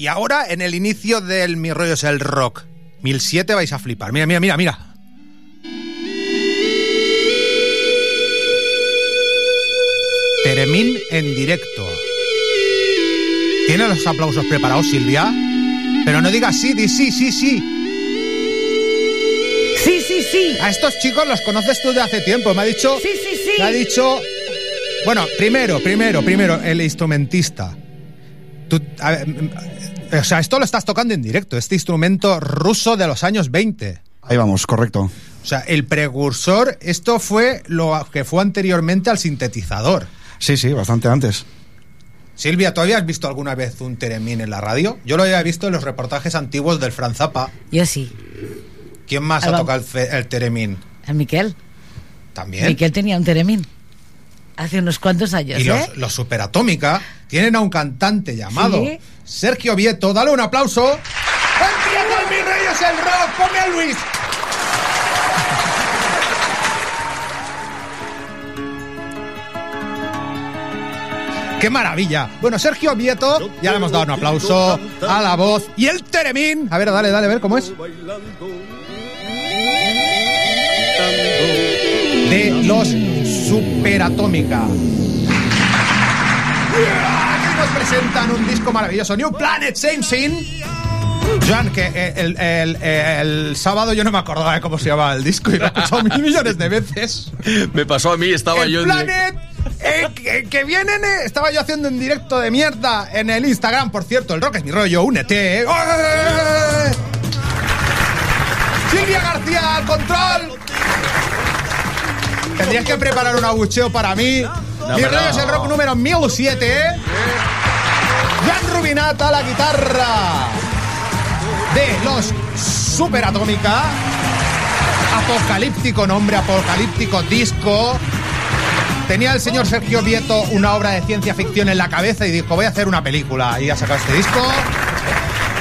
Y ahora, en el inicio del Mi Rollo es el Rock 1007, vais a flipar. Mira, mira, mira, mira. Teremín en directo. ¿Tiene los aplausos preparados, Silvia? Pero no digas sí, di sí, sí, sí. Sí, sí, sí. A estos chicos los conoces tú de hace tiempo. Me ha dicho. Sí, sí, sí. Me ha dicho. Bueno, primero, primero, primero, el instrumentista. Tú, a ver, o sea, esto lo estás tocando en directo, este instrumento ruso de los años 20. Ahí vamos, correcto. O sea, el precursor, esto fue lo que fue anteriormente al sintetizador. Sí, sí, bastante antes. Silvia, ¿tú habías visto alguna vez un teremín en la radio? Yo lo había visto en los reportajes antiguos del Fran Zappa. Yo sí. ¿Quién más ha tocado el, fe- el teremín? El Miquel. También. Miquel tenía un teremín. Hace unos cuantos años, Y los, ¿eh? los Superatómica tienen a un cantante llamado Sí. Sergio Vieto. Dale un aplauso. ¡Empieza el Mi Reyes el rock! ¡Come a Luis! ¡Qué maravilla! Bueno, Sergio Vieto, ya le hemos dado un aplauso a la voz. Y el Teremín. A ver, dale, dale, a ver cómo es. de los Superatómica. Nos presentan un disco maravilloso, New Planet Same Scene. Joan, que eh, el, el- el sábado yo no me acordaba de cómo se llamaba el disco y lo he escuchado mil millones de veces. Me pasó a mí, estaba yo el en Planet eh, que, que vienen, eh, estaba yo haciendo un directo de mierda en el Instagram, por cierto, el rock es mi rollo, únete. eh. ¡Eh! Silvia García al control. Tendrías que preparar un abucheo para mí. Mi rollo es el rock número 1007, ¿eh? Jan Rubinata a la guitarra de los Superatómica. Apocalíptico nombre, apocalíptico disco. Tenía el señor Sergio Vieto una obra de ciencia ficción en la cabeza y dijo, voy a hacer una película. Y ha sacado este disco.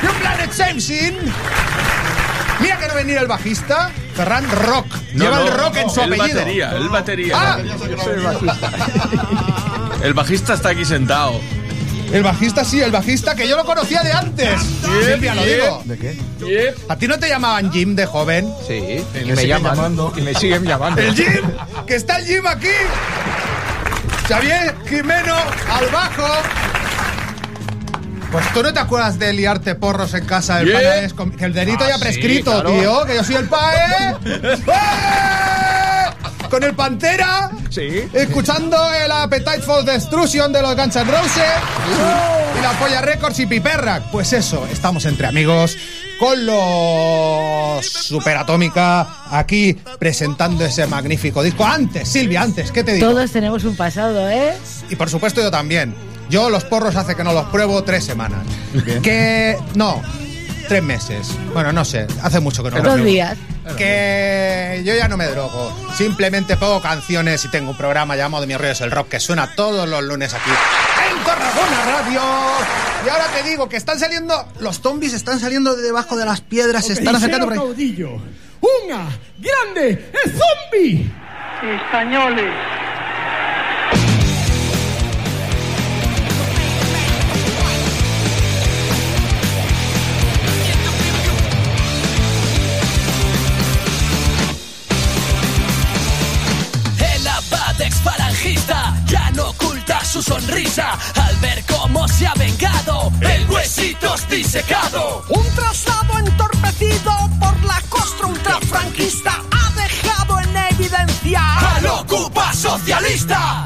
New Planet Samson. Mira que no venir el bajista. Ferran Rock. No, Lleva el no, rock en su el apellido. batería, el batería. Ah, El bajista está aquí sentado. el bajista sí, el bajista que yo lo conocía de antes. Silvia, lo digo. ¿De qué? ¿A ti no te llamaban Jim de joven? Sí, y me llaman. Y me siguen llamando. ¡El Jim! ¡Que está el Jim aquí! Xavier Jimeno al bajo. Pues tú no te acuerdas de liarte porros en casa del Yeah. Con- que el delito Ah, ya sí, prescrito, claro. tío, que yo soy el PAE. ¡Eh! Con el Pantera. Sí. Escuchando el Appetite for Destruction de los Guns N' Roses. Y la Polla Records y Piperra. Pues eso, estamos entre amigos con los Superatómica aquí presentando ese magnífico disco. Antes, Silvia, antes, ¿qué te digo? Todos tenemos un pasado, ¿eh? Y por supuesto yo también. Yo los porros hace que no los pruebo tres semanas. Que no, tres meses. Bueno, no sé, hace mucho que no los Dos días. Que yo ya no me drogo. Simplemente pongo canciones y tengo un programa llamado De Mi Rollo es el Rock que suena todos los lunes aquí en Tarragona Radio. Y ahora te digo que están saliendo, los zombies están saliendo de debajo de las piedras, se están acercando por ahí. caudillo. Una grande es zombie. españoles. Ya no oculta su sonrisa al ver cómo se ha vengado el huesitos disecado. Un traslado entorpecido por la costra ultrafranquista ha dejado en evidencia ¡Al ocupa socialista!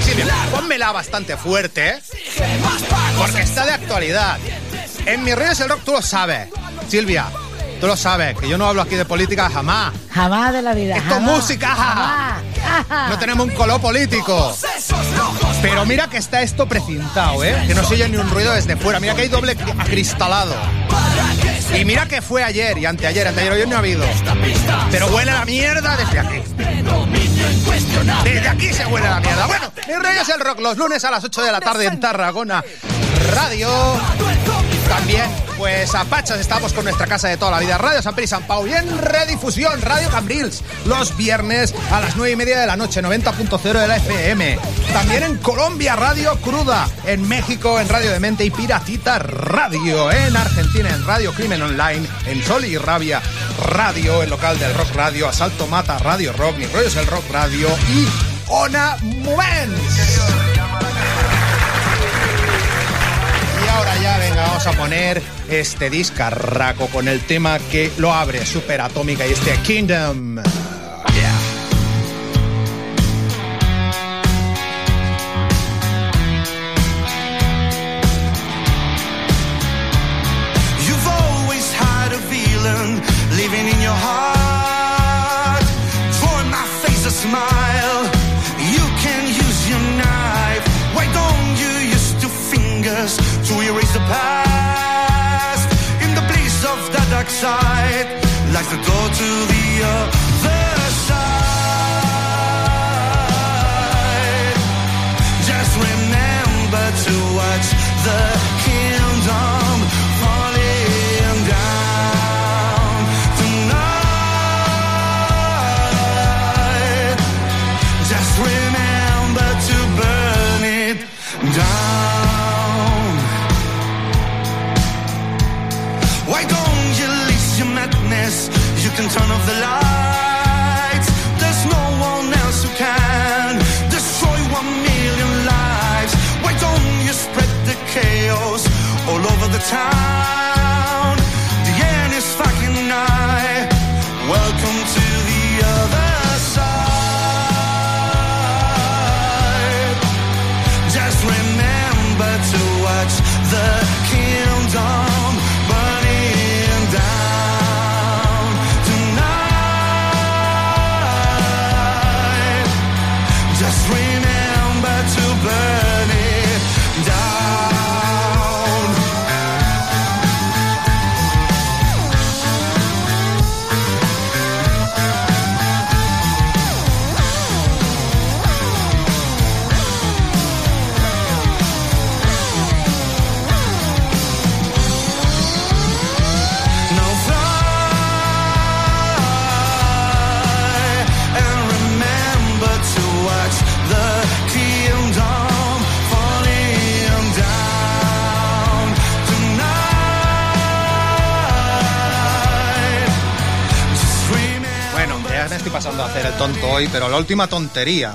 Silvia, pónmela bastante fuerte, ¿eh? Porque está de actualidad. En Mi Rollo es el Rock tú lo sabes. Silvia, tú lo sabes, que yo no hablo aquí de política jamás. Jamás de la vida. Esto es música. jamás. No tenemos un color político. Pero mira que está esto precintado, ¿eh? Que no se oye ni un ruido desde fuera. Mira que hay doble cri- acristalado. Y mira que fue ayer y anteayer. Anteayer hoy no ha habido. Pero huele a la mierda desde aquí. Desde aquí se huele la mierda. Bueno, mi rey es el rock los lunes a las 8 de la tarde en Tarragona. Radio. También, pues a Pachas estamos con nuestra casa de toda la vida, Radio San Peri San Pau. Y en redifusión, Radio Cambrils, los viernes a las 9 y media de la noche, 90.0 de la FM. También en Colombia, Radio Cruda. En México, en Radio Demente y Piratita Radio. En Argentina, en Radio Crimen Online. En Sol y Rabia Radio, el local del Rock Radio. Asalto Mata Radio Rock, Ni Rollos el Rock Radio. Y Ona Movens. Y ahora ya, venga, vamos a poner este discarraco con el tema que lo abre, Super Atómica y este Kingdom. Hoy, pero la última tontería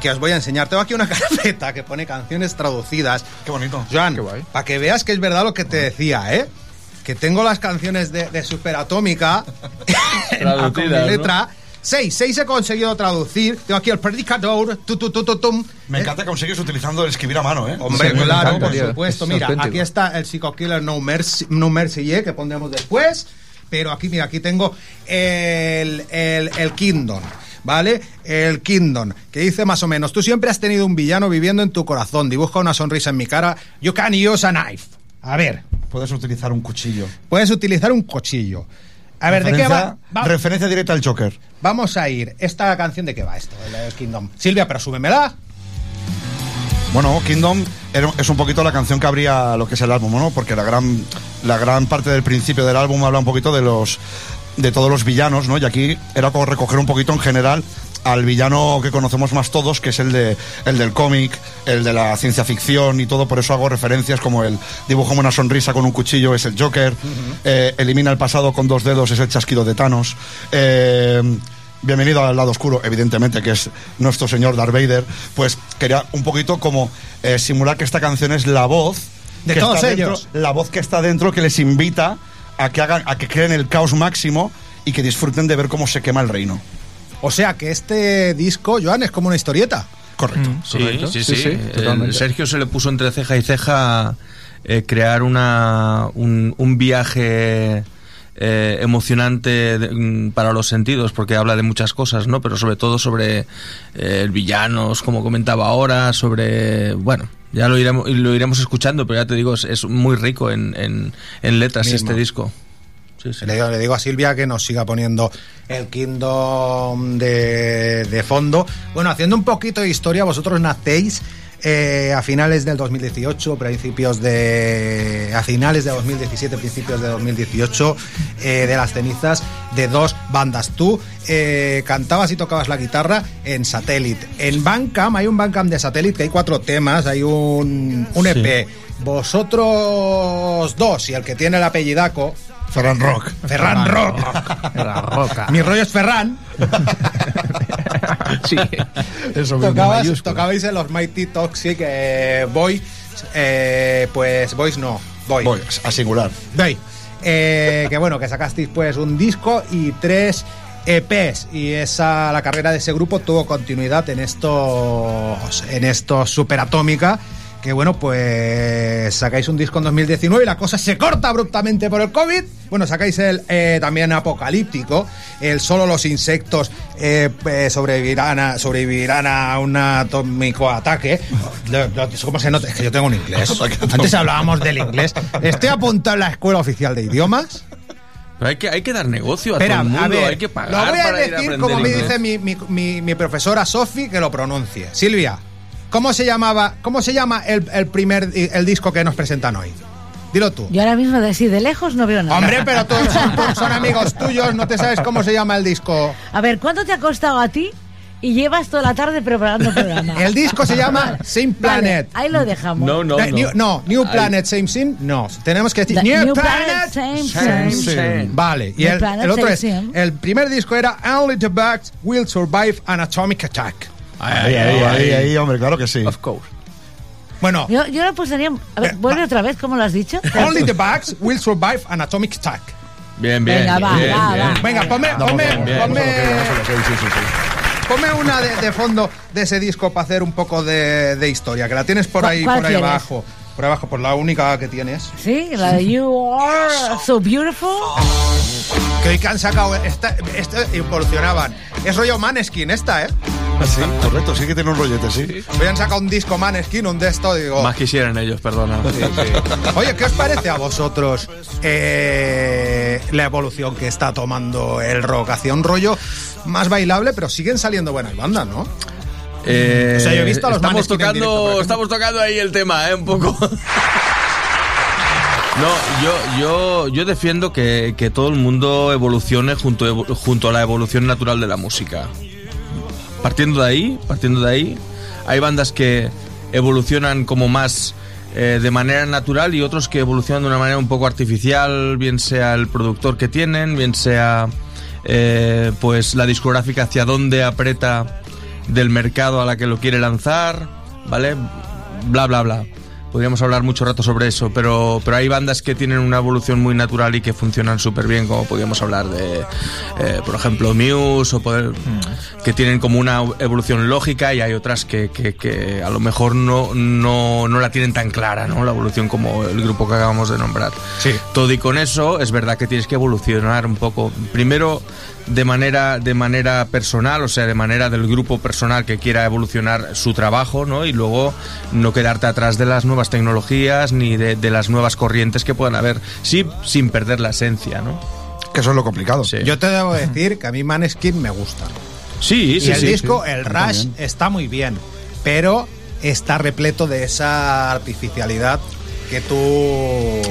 que os voy a enseñar. Tengo aquí una carpeta que pone canciones traducidas. Qué bonito. Joan, para que veas que es verdad lo que te decía, ¿eh? Que tengo las canciones de, de Superatómica la- con Traducidas, ¿no? letra. Seis, seis he conseguido traducir. Tengo aquí el predicador, tu, tu, tu, tu, tum. Me encanta que consigues utilizando el escribir a mano, ¿eh? Hombre, Sí, claro, encanta, por tío. supuesto. Es Mira, auténtico. aquí está el Psycho Killer No Mercy, no Mercy eh, que pondremos después. Pero aquí, mira, aquí tengo el, el, el Kingdom. ¿Vale? El Kingdom, que dice más o menos, tú siempre has tenido un villano viviendo en tu corazón, dibuja una sonrisa en mi cara, you can use a knife. A ver, Puedes utilizar un cuchillo. puedes utilizar un cuchillo. A ver, ¿de qué va? Referencia- Va- Referencia directa al Joker. Vamos a ir. ¿Esta canción de qué va esto? El, Kingdom. Silvia, pero súbemela. Bueno, Kingdom es un poquito la canción que abría lo que es el álbum, ¿no? Porque la gran, la gran parte del principio del álbum habla un poquito de los de todos los villanos, ¿no? Y aquí era como recoger un poquito en general al villano que conocemos más todos, que es el de el del cómic, el de la ciencia ficción y todo, por eso hago referencias como el dibujo una sonrisa con un cuchillo es el Joker, eh, elimina el pasado con dos dedos es el chasquido de Thanos. eh, Bienvenido al lado oscuro, evidentemente, que es nuestro señor Darth Vader. Pues quería un poquito como eh, simular que esta canción es la voz De que todos está dentro- ellos. la voz que está dentro que les invita a que hagan, a que creen el caos máximo y que disfruten de ver cómo se quema el reino. O sea que este disco, Joan, es como una historieta. Correcto. Sí, Correcto. sí, Sí, sí. sí, El totalmente. Sergio se le puso entre ceja y ceja eh, crear una, un, un viaje eh, emocionante de- mm, para los sentidos, porque habla de muchas cosas, ¿no? Pero sobre todo sobre eh, villanos, como comentaba ahora, sobre, bueno, ya lo iremos, lo iremos escuchando, pero ya te digo, es, es muy rico en, en, en letras Mismo. este disco. Sí, sí. Le digo, le digo a Silvia que nos siga poniendo el Kingdom de, de fondo. Bueno, haciendo un poquito de historia, vosotros nacéis eh, a finales del 2018, principios de. a finales de 2017, principios de 2018, eh, de las cenizas de dos bandas. Tú eh, cantabas y tocabas la guitarra en Satellite. En Bandcamp hay un Bandcamp de Satellite que hay cuatro temas, hay un, un EP. Vosotros dos y el que tiene el apellidaco, Ferran Rock. Ferran Rock. La roca. Mi rollo es Ferran. Sí. Eso mismo, Tocabas, mayúscula. tocabais en los Mighty Toxic eh, Boy. eh, pues Boys no. Boy. Voy, a singular. Boy. Eh, que bueno, que sacasteis pues un disco y tres EPs. Y esa, la carrera de ese grupo tuvo continuidad en estos. En estos Superatómica. Que bueno, pues sacáis un disco en 2019 y la cosa se corta abruptamente por el COVID. Bueno, sacáis el eh, también apocalíptico, el solo los insectos eh, eh, sobrevivirán, a, sobrevivirán a un atómico ataque. Lo- lo- ¿Cómo se nota? Es que yo tengo un inglés. Antes hablábamos del inglés. Estoy apuntado en la Escuela Oficial de Idiomas. Pero hay que, hay que dar negocio a Espera, todo el mundo, a ver, hay que pagar lo voy a para ir decir como me dice mi, mi- mi- mi profesora Sofi que lo pronuncie. Silvia, ¿cómo se llamaba, cómo se llama el, el primer el disco que nos presentan hoy? Dilo tú. Yo ahora mismo de así de lejos no veo nada. Hombre, pero todos son, todos son amigos tuyos, no te sabes cómo se llama el disco. A ver, ¿cuánto te ha costado a ti y llevas toda la tarde preparando el programa? El disco se llama Same Vale, Planet. ahí lo dejamos. No, no, no. New, no, New. Planet, Same Sim. No, tenemos que decir Da- New, New Planet, Planet, Same Same Sim. Sim. Vale, y New el, Planet, el otro Same es. El primer disco era Only the Bugs Will Survive an Atomic Attack. Ahí, ahí, ahí, ahí, hombre, claro que sí. Of course. Bueno, Yo, yo lo pondría... A ver, Eh, vuelve otra vez, ¿cómo lo has dicho? Only the Bugs Will Survive an Atomic Attack. Bien, bien. Venga, va, bien, va, bien. va. Venga, ponme, ponme, ponme, Sí, sí, sí, sí. ponme una de, de fondo de ese disco para hacer un poco de, de historia, que la tienes por ¿Cuál- ahí, por ahí quieres? abajo. Por ahí abajo, por la única que tienes. Sí, la de You Are So Beautiful. Que hoy que han sacado, esta, esta evolucionaban. Es rollo Maneskin esta, ¿eh? Sí, correcto, sí que tiene un rollete, sí. Hoy han sacado un disco Maneskin, un de esto, digo... Más quisieran ellos, perdona. Oye, ¿qué os parece a vosotros eh, la evolución que está tomando el rock? Hacia un rollo más bailable, pero siguen saliendo buenas bandas, ¿no? Eh, O sea, yo he visto a los estamos tocando, directo, estamos tocando ahí el tema, ¿eh? Un poco. No, yo, yo, yo defiendo que, que todo el mundo evolucione junto, junto a la evolución natural de la música. Partiendo de ahí, partiendo de ahí, hay bandas que evolucionan como más eh, de manera natural y otros que evolucionan de una manera un poco artificial, bien sea el productor que tienen, bien sea eh, pues la discográfica hacia dónde aprieta del mercado a la que lo quiere lanzar, ¿vale? Bla, bla, bla. Podríamos hablar mucho rato sobre eso, pero, pero hay bandas que tienen una evolución muy natural y que funcionan súper bien, como podríamos hablar de, eh, por ejemplo, Muse, o poder, que tienen como una evolución lógica y hay otras que, que, que a lo mejor no, no, no la tienen tan clara, ¿no? La evolución como el grupo que acabamos de nombrar. Sí. Todo y con eso es verdad que tienes que evolucionar un poco. Primero de manera de manera personal, o sea, de manera del grupo personal que quiera evolucionar su trabajo, ¿no? Y luego no quedarte atrás de las nuevas tecnologías ni de, de las nuevas corrientes que puedan haber, sí, sin perder la esencia, ¿no? Que eso es lo complicado. Sí. Yo te debo decir que a mí Maneskin me gusta. Sí, sí, y el sí, disco, sí. el Rush, está muy bien, pero está repleto de esa artificialidad que tú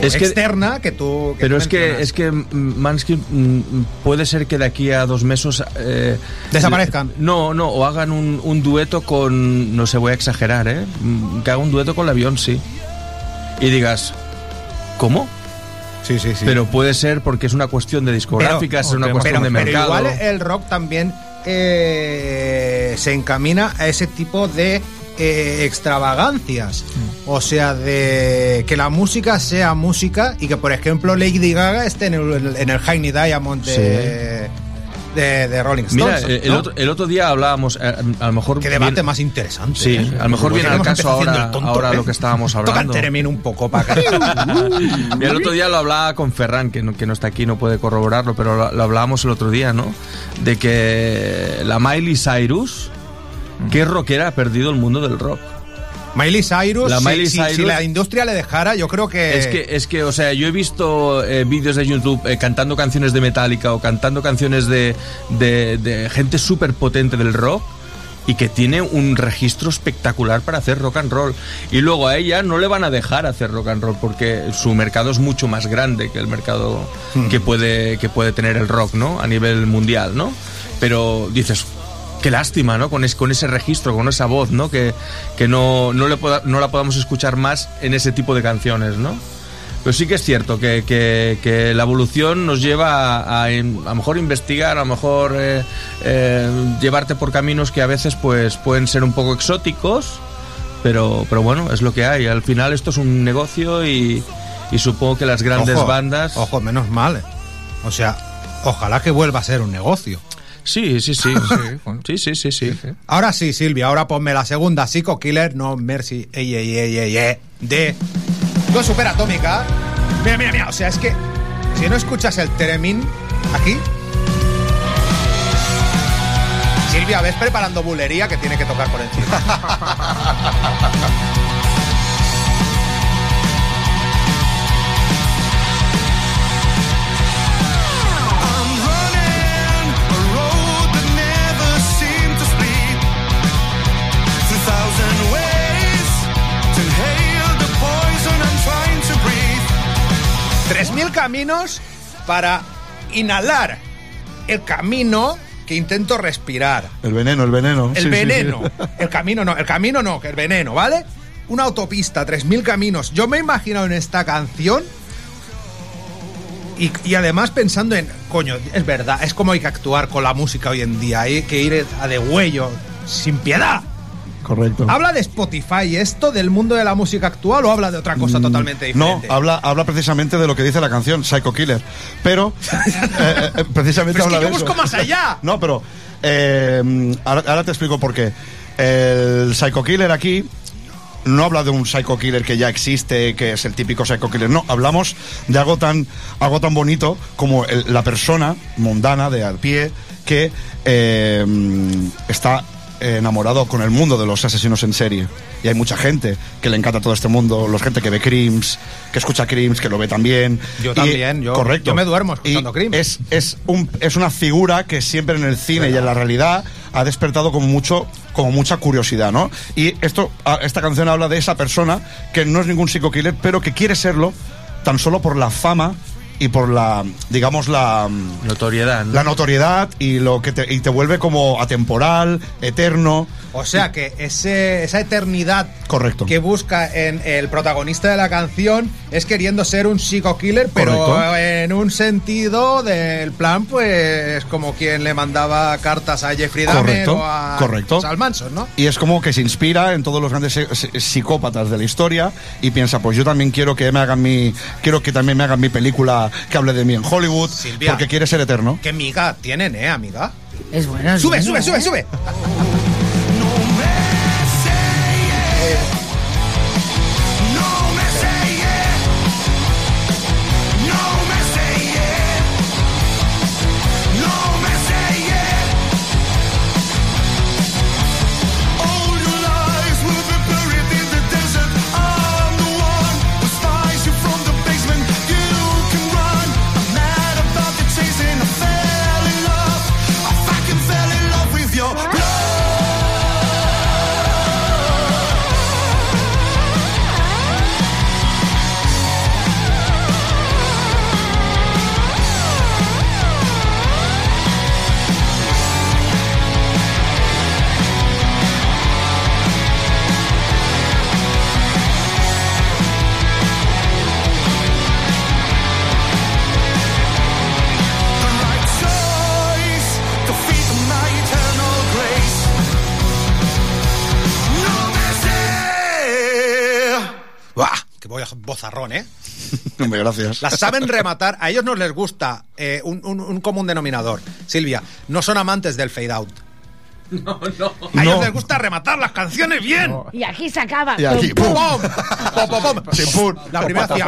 Es que- externa que tú que Pero tú es que, es que mm, Manskin mm, puede ser que de aquí a dos meses... eh, Desaparezcan. No, no, o hagan un, un dueto con... No sé, voy a exagerar, ¿eh? Mm, Que haga un dueto con la Beyoncé. Y digas, ¿cómo? sí, sí, sí. Pero puede ser porque es una cuestión de discográficas, es una pero- cuestión de pero mercado. igual el rock también eh, se encamina a ese tipo de eh, extravagancias. O sea, de que la música sea música y que, por ejemplo, Lady Gaga esté en el, en el Heine Diamond de, de, de Rolling Stones. el, ¿no? otro, el otro día hablábamos, eh, a lo mejor... Qué debate bien- más interesante. Sí, ¿eh? a lo mejor viene al Hemos caso ahora, tonto, ahora ¿eh? lo que estábamos Toca hablando. el teremín un poco para acá. Mira, el otro día lo hablaba con Ferran, que no, que no está aquí, no puede corroborarlo, pero lo, lo hablábamos el otro día, ¿no? De que la Miley Cyrus, qué rockera ha perdido el mundo del rock. Miley Cyrus, La si- la industria le dejara, yo creo que... Es que, es que, o sea, yo he visto eh, vídeos de YouTube eh, cantando canciones de Metallica o cantando canciones de, de, de gente súper potente del rock y que tiene un registro espectacular para hacer rock and roll. Y luego a ella no le van a dejar hacer rock and roll porque su mercado es mucho más grande que el mercado que, puede, que puede tener el rock, ¿no? A nivel mundial, ¿no? Pero dices, qué lástima, ¿no? Con, es- con ese registro, con esa voz, ¿no? Que, que no, no, le poda- no la podamos escuchar más en ese tipo de canciones, ¿no? Pero sí que es cierto que, que- que la evolución nos lleva a, a, en- a lo mejor investigar, a lo mejor eh, eh, llevarte por caminos que a veces pues pueden ser un poco exóticos, pero, pero bueno, es lo que hay. Al final esto es un negocio y, y supongo que las grandes Ojo, bandas... Ojo, menos mal. eh. O sea, ojalá que vuelva a ser un negocio. Sí, sí, sí. Sí. Sí, sí, sí, sí. Ahora sí, Silvia, ahora ponme la segunda Psycho Killer, no Mercy, ey, ey, ey, ey, ey, de Dos Superatómica. Mira, mira, mira, o sea, es que si no escuchas el Teremin aquí. Silvia, ves preparando bulería que tiene que tocar por encima. breathe. 3.000 caminos para inhalar el camino que intento respirar. El veneno, el veneno. El Sí, sí, veneno. sí. El camino no, el camino no, que el veneno, ¿vale? Una autopista, 3.000 caminos. Yo me he imaginado en esta canción y, y además pensando en, coño, es verdad, es como hay que actuar con la música hoy en día, hay que ir a de huello, sin piedad. Correcto. ¿Habla de Spotify esto del mundo de la música actual o habla de otra cosa totalmente Mm, No, diferente? habla, habla precisamente de lo que dice la canción, Psycho Killer. Pero, eh, eh, precisamente Pero es que habla yo de eso. busco más allá. No, pero eh, ahora, ahora te explico por qué. El Psycho Killer aquí no habla de un Psycho Killer que ya existe, que es el típico Psycho Killer. No, hablamos de algo tan, algo tan bonito como el- la persona mundana de al pie que eh, está enamorado con el mundo de los asesinos en serie. Y hay mucha gente que le encanta todo este mundo, los gente que ve Crims, que escucha Crims, que lo ve también. Yo Y- también, yo- correcto. yo me duermo escuchando Crims. Es, es, un, es una figura que siempre en el cine y en la realidad ha despertado como mucho como mucha curiosidad, ¿no? Y esto, esta canción habla de esa persona que no es ningún psico-killer, pero que quiere serlo tan solo por la fama y por la, digamos, la, Notoriedad. ¿no? la notoriedad y lo que te, y te vuelve como atemporal, eterno. O sea que ese, esa eternidad Correcto. que busca en el protagonista de la canción es queriendo ser un psico killer, pero Correcto. en un sentido del plan, pues como quien le mandaba cartas a Jeffrey Dahmer Correcto, o a correcto. Manson, ¿no? Y es como que se inspira en todos los grandes psicópatas de la historia y piensa, pues yo también quiero que me hagan mi, quiero que también me hagan mi película que hable de mí en Hollywood, Silvia. porque quiere ser eterno. Qué miga tienen, ¿eh, amiga? Es bueno. es Sube, bueno, sube, sube, ¿eh? sube. Bozarrón, ¿eh? Hombre, gracias. Las saben rematar. A ellos no les gusta eh, un, un- un común denominador. Silvia, no son amantes del fade out. No, no. A ellos No. les gusta rematar las canciones bien. Y aquí se acaba. Y aquí, Pum, ¡Pum! pum. ¡Pum! ¡Pum, pum, pum! Chimpún. La primera hacía...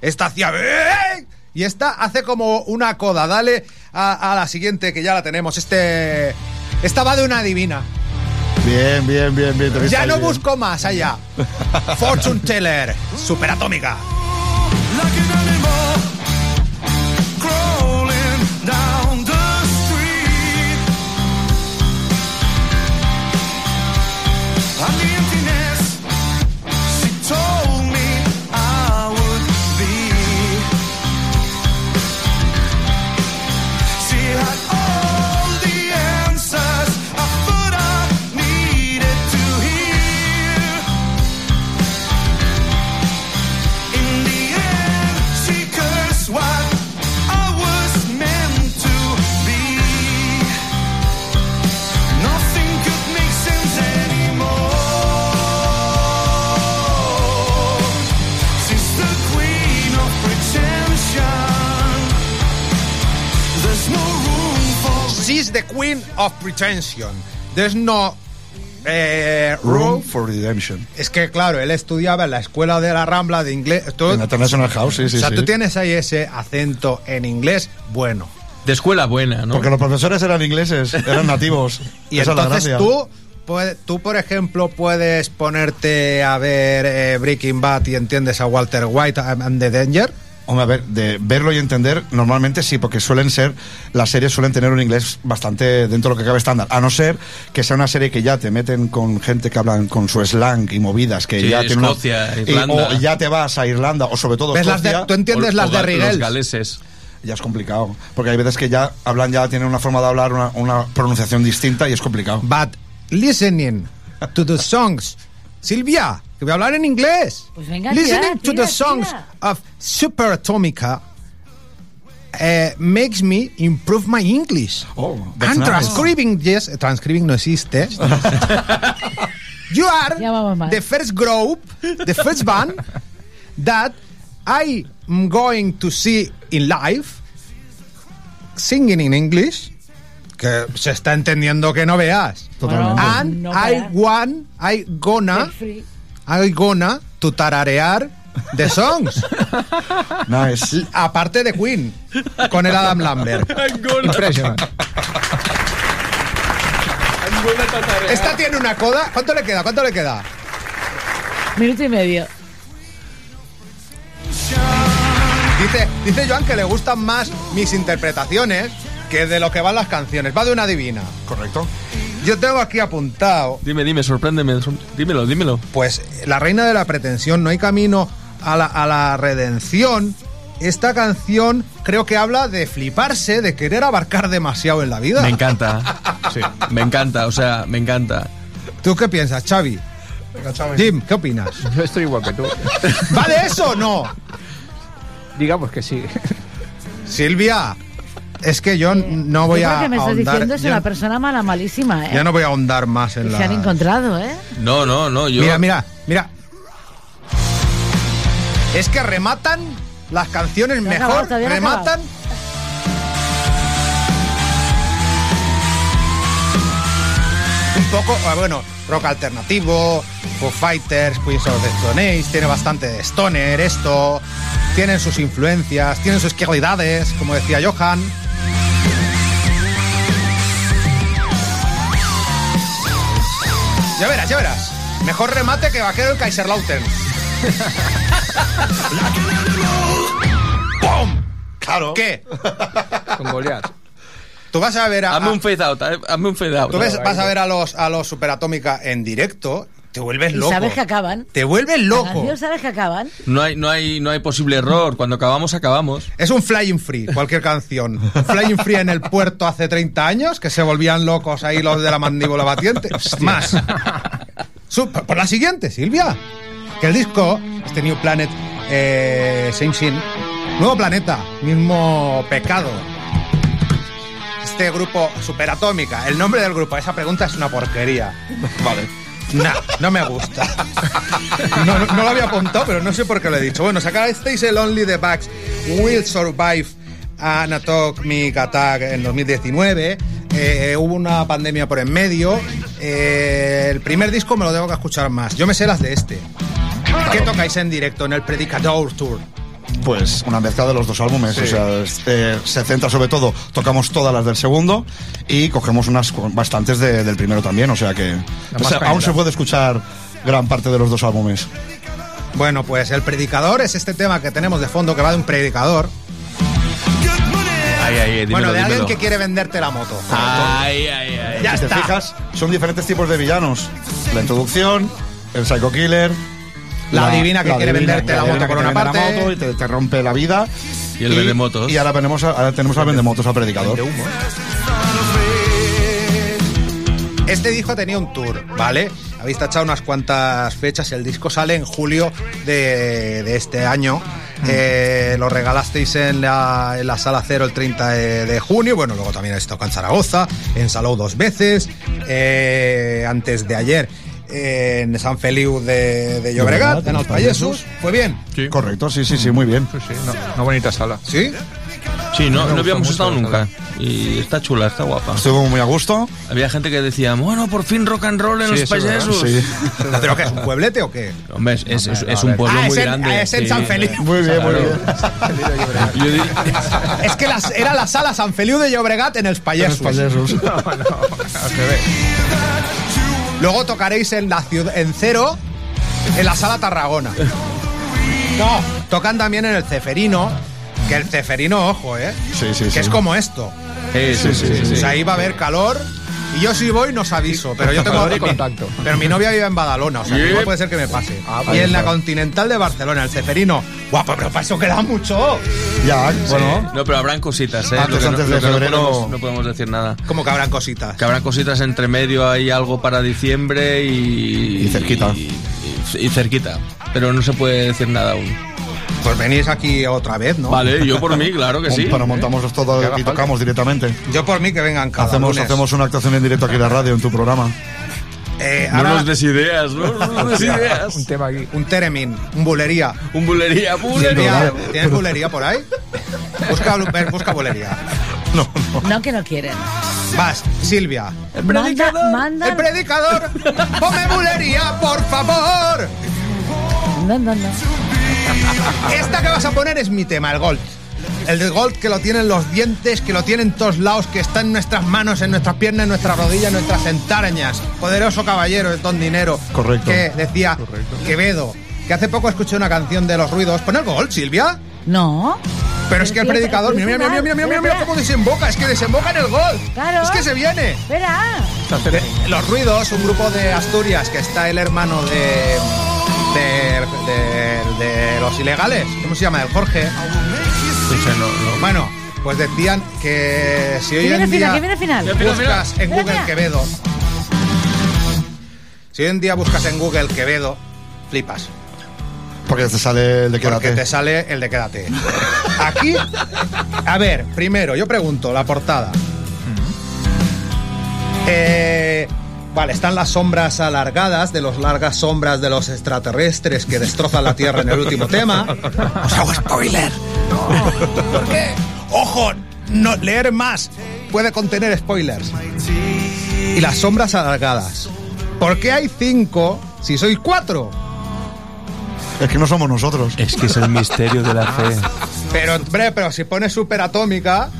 Esta hacía... ¡eh! Y esta hace como una coda. Dale a, a la siguiente, que ya la tenemos. Este... Esta va de una divina. Bien, bien, bien, bien. Ya no bien. busco más allá. Fortune Teller, superatómica. Of Pretension. There's no eh, Room room. for Redemption. Es que, claro, él estudiaba en la escuela de la Rambla de inglés. Tú- En International House, sí, sí, o sea, sí. tú tienes ahí ese acento en inglés bueno. De escuela buena, ¿no? Porque los profesores eran ingleses, eran nativos. Y Esa es la entonces gracia. tú, puede- tú, por ejemplo, puedes ponerte a ver eh, Breaking Bad y entiendes a Walter White and the Danger. Hombre, a ver, de verlo y entender, normalmente sí, porque suelen ser, las series suelen tener un inglés bastante dentro de lo que cabe estándar. A no ser que sea una serie que ya te meten con gente que hablan con su slang y movidas, que Sí, ya tiene una- Escocia, y- Irlanda. o ya te vas a Irlanda, o sobre todo ¿Ves las de- Escocia, tú entiendes O- las o de Rigel. Los galeses. ya es complicado. Porque hay veces que ya hablan, ya tienen una forma de hablar, una, una pronunciación distinta y es complicado. But listening to the songs. Silvia, que voy a hablar en inglés. Pues venga, listening tira, to tira, the songs tira. of Super Atomica eh, makes me improve my English. Oh, that's And nice. transcribing, yes, transcribing no existe. you are Ya vamos mal. the first group, the first band that I am going to see in live singing in English. Que se está entendiendo que no veas. Totalmente. And No I want, I gonna, Get free. I gonna to tararear the songs. Nice. Aparte de Queen, con el Adam Lambert. Impresionante. Esta tiene una coda. ¿Cuánto le queda? ¿Cuánto le queda? Minuto y medio. Dice, dice Joan que le gustan más mis interpretaciones que de lo que van las canciones. Va de una divina. Correcto. Yo tengo aquí apuntado, Dime, dime, sorpréndeme. sor- Dímelo, dímelo. pues, La Reina de la Pretensión, No hay camino a la, a la redención. Esta canción creo que habla de fliparse, de querer abarcar demasiado en la vida. Me encanta. Sí, me encanta, o sea, me encanta. ¿Tú qué piensas, Xavi? Jim, ¿qué opinas? Yo estoy igual que tú. ¿Va de eso o no? Digamos que sí. Silvia, es que yo no voy Yo a que me estás ahondar. diciendo es yo- una persona mala, malísima, ¿eh? ya no voy a ahondar más en la. se han encontrado, ¿eh? No, no, no, yo. Mira, mira, mira. Es que rematan las canciones No ha mejor, acabado, todavía no ha rematan. Un poco, ah, bueno, rock alternativo, Foo Fighters, Queens of the Stone Age, tiene bastante de stoner esto, tienen sus influencias, tienen sus calidades, como decía Johan. Ya verás, ya verás. Mejor remate que vaquero el Kaiserlautern. ¡Pum! Claro. ¿Qué? Con Goliath. Tú vas a ver a, Hazme un fade out, eh, hazme un fade out. tú ves- vas a ver a los a los Superatómica en directo, te vuelves Y loco. sabes que acaban. Te vuelves loco. canción sabes que acaban. No hay, no, hay, no hay posible error. Cuando acabamos, acabamos. Es un Flying Free, cualquier canción. Un Flying Free en el puerto hace 30 años, que se volvían locos ahí los de la mandíbula batiente. Más. Su- por la siguiente, Silvia. Que el disco, este New Planet, eh, Same Sin, Nuevo Planeta, mismo pecado. Este grupo Superatómica, el nombre del grupo, esa pregunta es una porquería. Vale. No, no me gusta. No, lo había apuntado, pero no sé por qué lo he dicho. Bueno, sacasteis el Only the Bugs Will Survive an Atomic Attack en 2019. Eh, hubo una pandemia por en medio. Eh, el primer disco me lo tengo que escuchar más. Yo me sé las de este. ¿Qué tocáis en directo en el Predicador Tour? Pues una mezcla de los dos álbumes. O sea, es- eh, se centra sobre todo, tocamos todas las del segundo y cogemos unas bastantes de- del primero también. O sea que o sea, aún se puede escuchar gran parte de los dos álbumes. Bueno, pues el Predicador es este tema que tenemos de fondo que va de un predicador. Ay, ay, dímelo, bueno, de alguien dímelo. que quiere venderte la moto. Ay, ay, ay. Ya si te está. fijas, son diferentes tipos de villanos. La introducción, el Psycho Killer. La divina que quiere divina- venderte la moto por una la parte. moto y te, te rompe la vida. Y el vendemotos. Y ahora tenemos, a- ahora tenemos al vendemotos al predicador. Este disco tenía un tour, ¿vale? Habéis tachado unas cuantas fechas. El disco sale en julio de, de este año. Eh, lo regalasteis en la, en la sala cero el 30 de, de junio. Bueno, luego también habéis tocado en Zaragoza, en Salou dos veces. eh, antes de ayer en San Feliu de, de Llobregat, en Alpayesus. Fue bien. Correcto, sí, sí, sí, muy bien. Sí, sí, no, una bonita sala. ¿Sí? Sí, no, no habíamos estado nunca. Y está chula, está guapa. Estuvimos muy a gusto. Había gente que decía, bueno, por fin rock and roll en Sí, los eso es verdad. payasos. Sí. ¿Pero qué es un pueblete o qué? Hombre, es, es- es- es a un pueblo ah, muy es en, grande. es en sí. San Feliu. Muy bien, muy bien. Yo di- Es que las- era la sala San Feliu de Llobregat en Los Payesos. payasos. Luego tocaréis en la ciudad, en Cero, en la sala Tarragona. No, tocan también en el Ceferino, que el Ceferino, ojo, ¿eh? Sí, sí, que sí. es como esto. Sí, sí, sí, O sea, ahí va a haber calor. Y yo si voy, nos aviso. Pero yo tengo. Y contacto. Pero mi novia vive en Badalona, o sea, que igual puede ser que me pase. Ah, y en la. Continental de Barcelona, el Ceferino. Guapo, pero para eso queda mucho. Ya, bueno. No, pero habrán cositas, ¿eh? Antes- no- de no podemos- no podemos decir nada. Como que habrán cositas. Que habrán cositas entre medio, hay algo para diciembre y... Y cerquita. Y, y- y cerquita. Pero no se puede decir nada aún. Pues venís aquí otra vez, ¿no? Vale, yo por mí, claro que sí. Pero montamos todo y falta. tocamos directamente. Yo por mí que vengan cada Hacemos, lunes. hacemos una actuación en directo aquí en la radio, en tu programa. Eh, No ahora, nos des ideas, ¿no? No nos des ideas. Un tema aquí. un teremin, un bulería. Un bulería, bulería. ¿Tienes bulería por ahí? Busca, busca bulería. No, que no quieren. Vas, Silvia. Manda, manda. El predicador. Ponme bulería, por favor. No, no, no. Esta que vas a poner es mi tema, el Gold. El de Gold que lo tienen los dientes, que lo tienen en todos lados, que está en nuestras manos, en nuestras piernas, en nuestras rodillas, en nuestras entrañas. Poderoso caballero de Don Dinero. Correcto. Que decía Quevedo. Que hace poco escuché una canción de los ruidos. Pon el Gold, Silvia. No. Pero es que el predicador, mira, mira, mira, mira, mira, mira, mira cómo desemboca, es que desemboca en el gol. Claro. Es que se viene. Espera. Los Ruidos, un grupo de Asturias que está el hermano de. De, de- de los ilegales. ¿Cómo se llama? El Jorge. No, no. Bueno, pues decían que si hoy ¿Qué viene en día ¿Qué viene final? buscas en Google. Quevedo. Si hoy en día buscas en Google Quevedo, flipas. Porque te sale el de Porque quédate. te sale el de quédate. Aquí, a ver, primero, yo pregunto, la portada. Eh, vale, están las sombras alargadas de las largas sombras de los extraterrestres que destrozan la Tierra en el último tema. Os hago spoiler. ¿Por qué? Ojo, no, leer más puede contener spoilers. Y las sombras alargadas. ¿Por qué hay cinco si sois cuatro? Es que no somos nosotros. Es que es el misterio de la fe. Pero, hombre, pero si pones superatómica,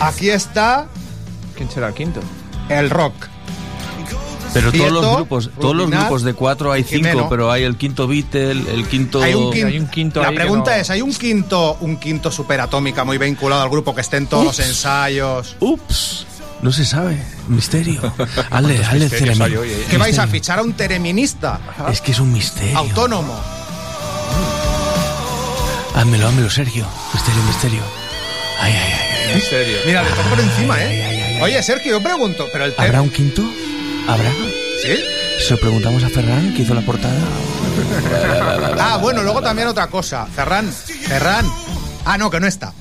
aquí está ¿Quién será el quinto? el rock. Pero todos los grupos, todos los grupos de cuatro hay cinco, Jimeno. pero hay el quinto Beatle, el quinto. Hay un, quin- hay un quinto La pregunta no- es, ¿hay un quinto, un quinto superatómica muy vinculado al grupo que esté en todos los ensayos? Ups, no se sabe. Misterio. Hay hoy, eh? ¿Qué vais a fichar a un tereminista Es que es un misterio. autónomo? Házmelo, házmelo, Sergio. Misterio, misterio. Ay, ay, ay. En serio. Mira, le toco por encima, ¿eh? Oye, Sergio, yo pregunto, pero el ¿Habrá tema... un quinto? ¿Habrá? ¿Sí? Se lo preguntamos a Ferran, que hizo la portada. Ah, bueno, luego también otra cosa. Ferran, Ferran. Ah, no, que no está.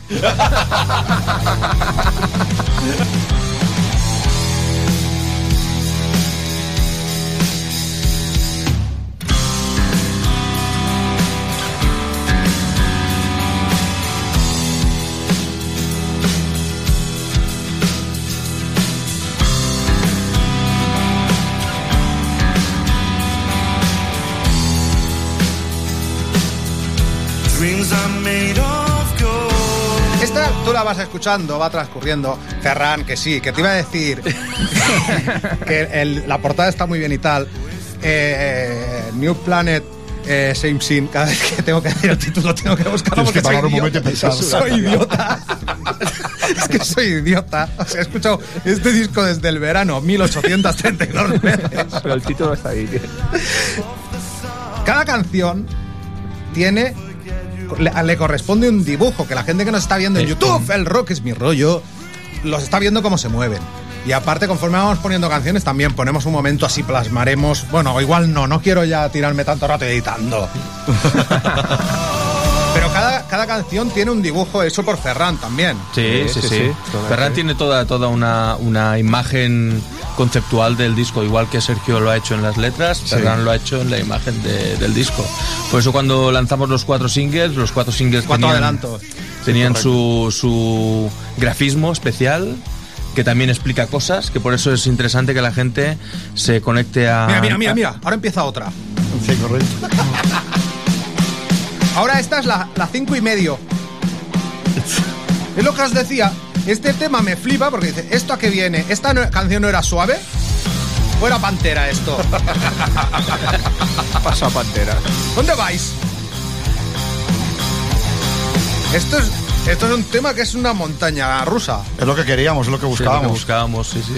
Esta tú la vas escuchando, va transcurriendo. Ferran, que sí, que te iba a decir que el- la portada está muy bien y tal. Eh, New Planet eh, Same Scene, cada vez que tengo que decir el título tengo que buscarlo Tienes que porque soy parar un idiota. momento pensar. Soy idiota. es que soy idiota. O sea, he escuchado este disco desde el verano, 1832 veces. Pero el título está ahí. Cada canción tiene le, le corresponde un dibujo que la gente que nos está viendo en YouTube, el rock es mi rollo, los está viendo cómo se mueven. Y aparte, conforme vamos poniendo canciones, también ponemos un momento así, plasmaremos. Bueno, igual no, no quiero ya tirarme tanto rato editando. Cada, canción tiene un dibujo hecho por Ferran también. Sí, sí, Sí, sí. sí, Ferran tiene toda, toda una, una imagen conceptual del disco, igual que Sergio lo ha hecho en las letras, Ferran lo ha hecho en la imagen de- del disco. Por eso cuando lanzamos los cuatro singles, los cuatro singles Cuatro tenían- adelantos. Tenían su, su grafismo especial que también explica cosas, que por eso es interesante que la gente se conecte a... Mira, mira, mira, mira. Ahora empieza otra. Sí, correcto. Ahora esta es la, la cinco y medio. Es lo que os decía. Este tema me flipa porque dice, ¿esto a qué viene? ¿Esta no- canción no era suave? ¿O era pantera esto? Pasa pantera. ¿Dónde vais? Esto es, esto es un tema que es una montaña rusa. Es lo que queríamos, es lo que Sí, lo que buscábamos. buscábamos, sí, sí.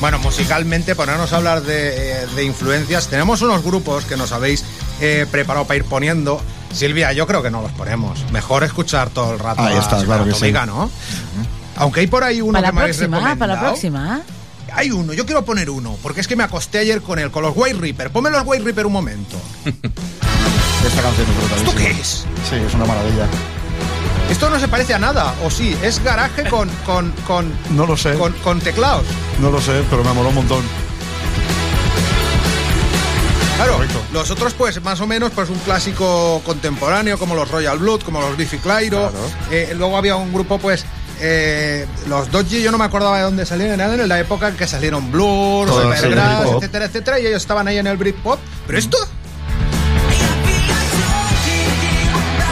Bueno, musicalmente, ponernos a hablar de, eh, de influencias, tenemos unos grupos que nos habéis eh, preparado para ir poniendo. Silvia, yo creo que no los ponemos. Mejor escuchar todo el rato Ahí a está, claro que sí. ¿no? Aunque hay por ahí uno Para que la me habéis próxima, para la próxima. Hay uno, yo quiero poner uno, porque es que me acosté ayer con él, con los White Reaper. Ponme los White Reaper un momento. Esta canción es. ¿Esto qué es? Sí, es una maravilla. Esto no se parece a nada, o sí, es garaje con, con, con, No lo sé, con, con teclados. no lo sé, pero me moló un montón. Claro, Correcto. los otros pues más o menos pues un clásico contemporáneo como los Royal Blood, como los Biffy Clyro. Eh, luego había un grupo pues eh, los Dodgy, yo no me acordaba de dónde salieron, eran en la época en que salieron Blur, Britpop. etcétera, etcétera, y ellos estaban ahí en el Britpop. Pero esto...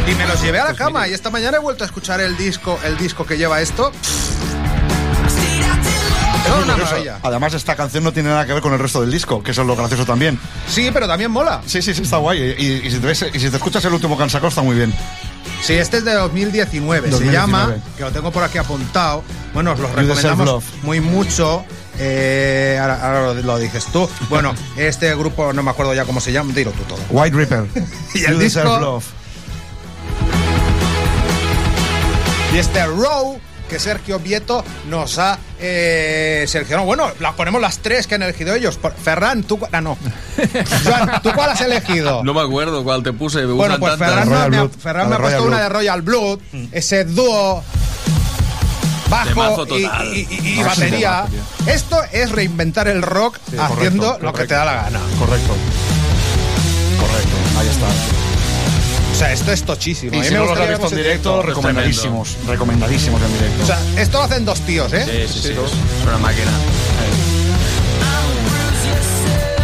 Y me los llevé a la cama y esta mañana he vuelto a escuchar el disco, el disco que lleva esto. Es Curioso. Además, esta canción no tiene nada que ver con el resto del disco, que eso es lo gracioso también. Sí, pero también mola. Sí, sí, sí, está guay. Y, y si, te ves- y si te escuchas el último sacado, está muy bien. Sí, este es de 2019. Se 2019. llama, que lo tengo por aquí apuntado. Bueno, os Deserve recomendamos muy mucho. Eh, ahora, ahora lo, lo dices tú. Bueno, este grupo no me acuerdo ya cómo se llama. Dilo tú todo. White Reaper. Y el You disco- Love. Y este Row que Sergio Vieto nos ha eh, seleccionado. Bueno, las ponemos las tres que han elegido ellos. Ferran, tú. Ah, no. Joan, ¿tú cuál has elegido? No me acuerdo cuál te puse. Me Bueno, pues. Ferran, no, me ha. Ferran me ha puesto una de Royal Blood, ese dúo bajo y, total. y- y- batería. Esto es reinventar el rock Sí, haciendo correcto, lo que te da la gana. Correcto. Correcto, ahí está. O sea, esto es tochísimo. Y si me no los has gustaría visto en directo, recomendadísimos. Recomendadísimos en directo. O sea, esto lo hacen dos tíos, ¿eh? Sí, sí, sí. Es una máquina.